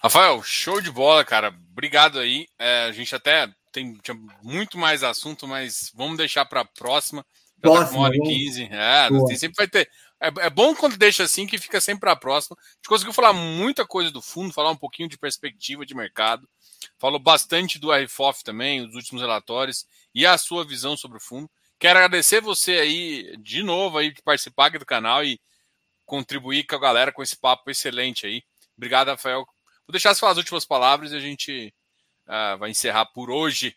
Rafael, show de bola, cara. Obrigado aí. É, a gente até tem tinha muito mais assunto, mas vamos deixar para a próxima. Já próxima, tá com uma hora e quinze. É, tem, sempre vai ter. É, é, bom quando deixa assim que fica sempre para a próxima. A gente conseguiu falar muita coisa do fundo, falar um pouquinho de perspectiva de mercado. Falou bastante do RFOF também, os últimos relatórios e a sua visão sobre o fundo. Quero agradecer você aí de novo aí de participar aqui do canal e contribuir com a galera com esse papo excelente aí. Obrigado, Rafael, Vou deixar as suas últimas palavras e a gente uh, vai encerrar por hoje.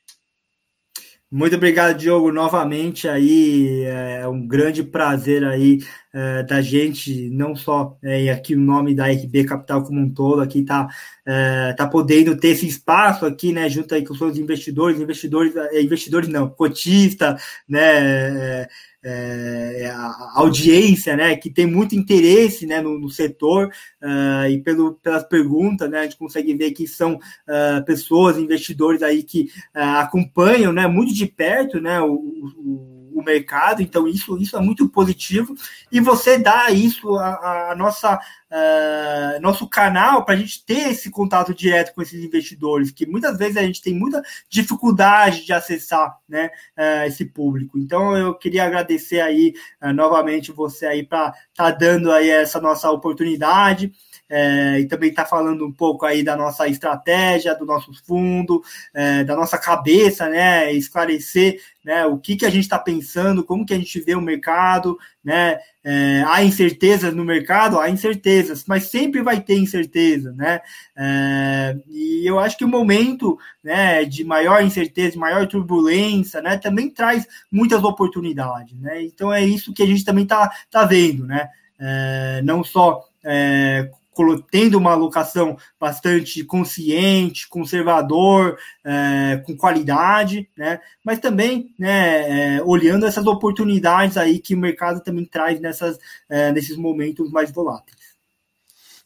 Muito obrigado, Diogo, novamente aí, é um grande prazer aí é, da gente, não só é, aqui o nome da RB Capital como um todo, aqui tá, é, tá podendo ter esse espaço aqui, né, junto aí com os investidores, investidores, é, investidores não, cotista, né, é, a audiência, né, que tem muito interesse, né, no, no setor uh, e pelo, pelas perguntas, né, a gente consegue ver que são uh, pessoas, investidores aí que uh, acompanham, né, muito de perto, né, o, o o mercado, então isso, isso é muito positivo, e você dá isso a, a nossa uh, nosso canal para a gente ter esse contato direto com esses investidores, que muitas vezes a gente tem muita dificuldade de acessar né, uh, esse público. Então eu queria agradecer aí uh, novamente você aí para estar tá dando aí essa nossa oportunidade é, e também está falando um pouco aí da nossa estratégia, do nosso fundo, é, da nossa cabeça, né? Esclarecer né, o que, que a gente está pensando, como que a gente vê o mercado, né? É, há incertezas no mercado, há incertezas, mas sempre vai ter incerteza, né? É, e eu acho que o momento né, de maior incerteza, maior turbulência, né, também traz muitas oportunidades, né? Então é isso que a gente também está tá vendo, né? É, não só é, tendo uma alocação bastante consciente, conservador, é, com qualidade, né? mas também né, é, olhando essas oportunidades aí que o mercado também traz nessas, é, nesses momentos mais voláteis.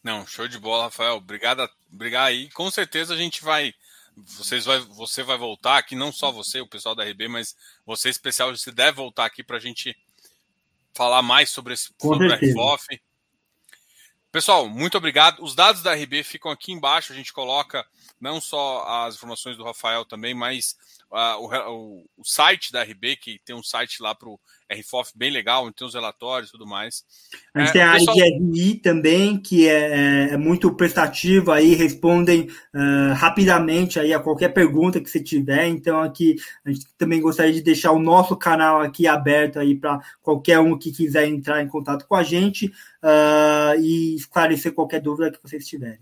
Não, show de bola, Rafael. Obrigado, obrigado aí. Com certeza a gente vai. Vocês vai, você vai voltar aqui, não só você, o pessoal da RB, mas você especial, você deve voltar aqui para a gente falar mais sobre esse sobre a RFOF. Pessoal, muito obrigado. Os dados da RB ficam aqui embaixo. A gente coloca não só as informações do Rafael também, mas o, o, site da RB, que tem um site lá para o RFOF bem legal, onde tem os relatórios e tudo mais. A gente é, tem a pessoal... IGRI também, que é, é, muito prestativa aí, respondem uh, rapidamente aí a qualquer pergunta que você tiver. Então, aqui a gente também gostaria de deixar o nosso canal aqui aberto aí para qualquer um que quiser entrar em contato com a gente uh, e esclarecer qualquer dúvida que vocês tiverem.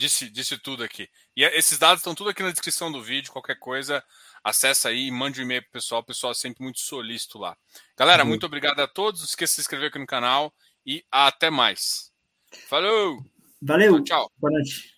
Disse, disse tudo aqui. E esses dados estão tudo aqui na descrição do vídeo. Qualquer coisa, acessa aí e mande um e-mail pro pessoal. O pessoal é sempre muito solícito lá. Galera, uhum. muito obrigado a todos. Não esqueça de se inscrever aqui no canal e até mais. Falou! Valeu! Tchau, tchau. Boa noite.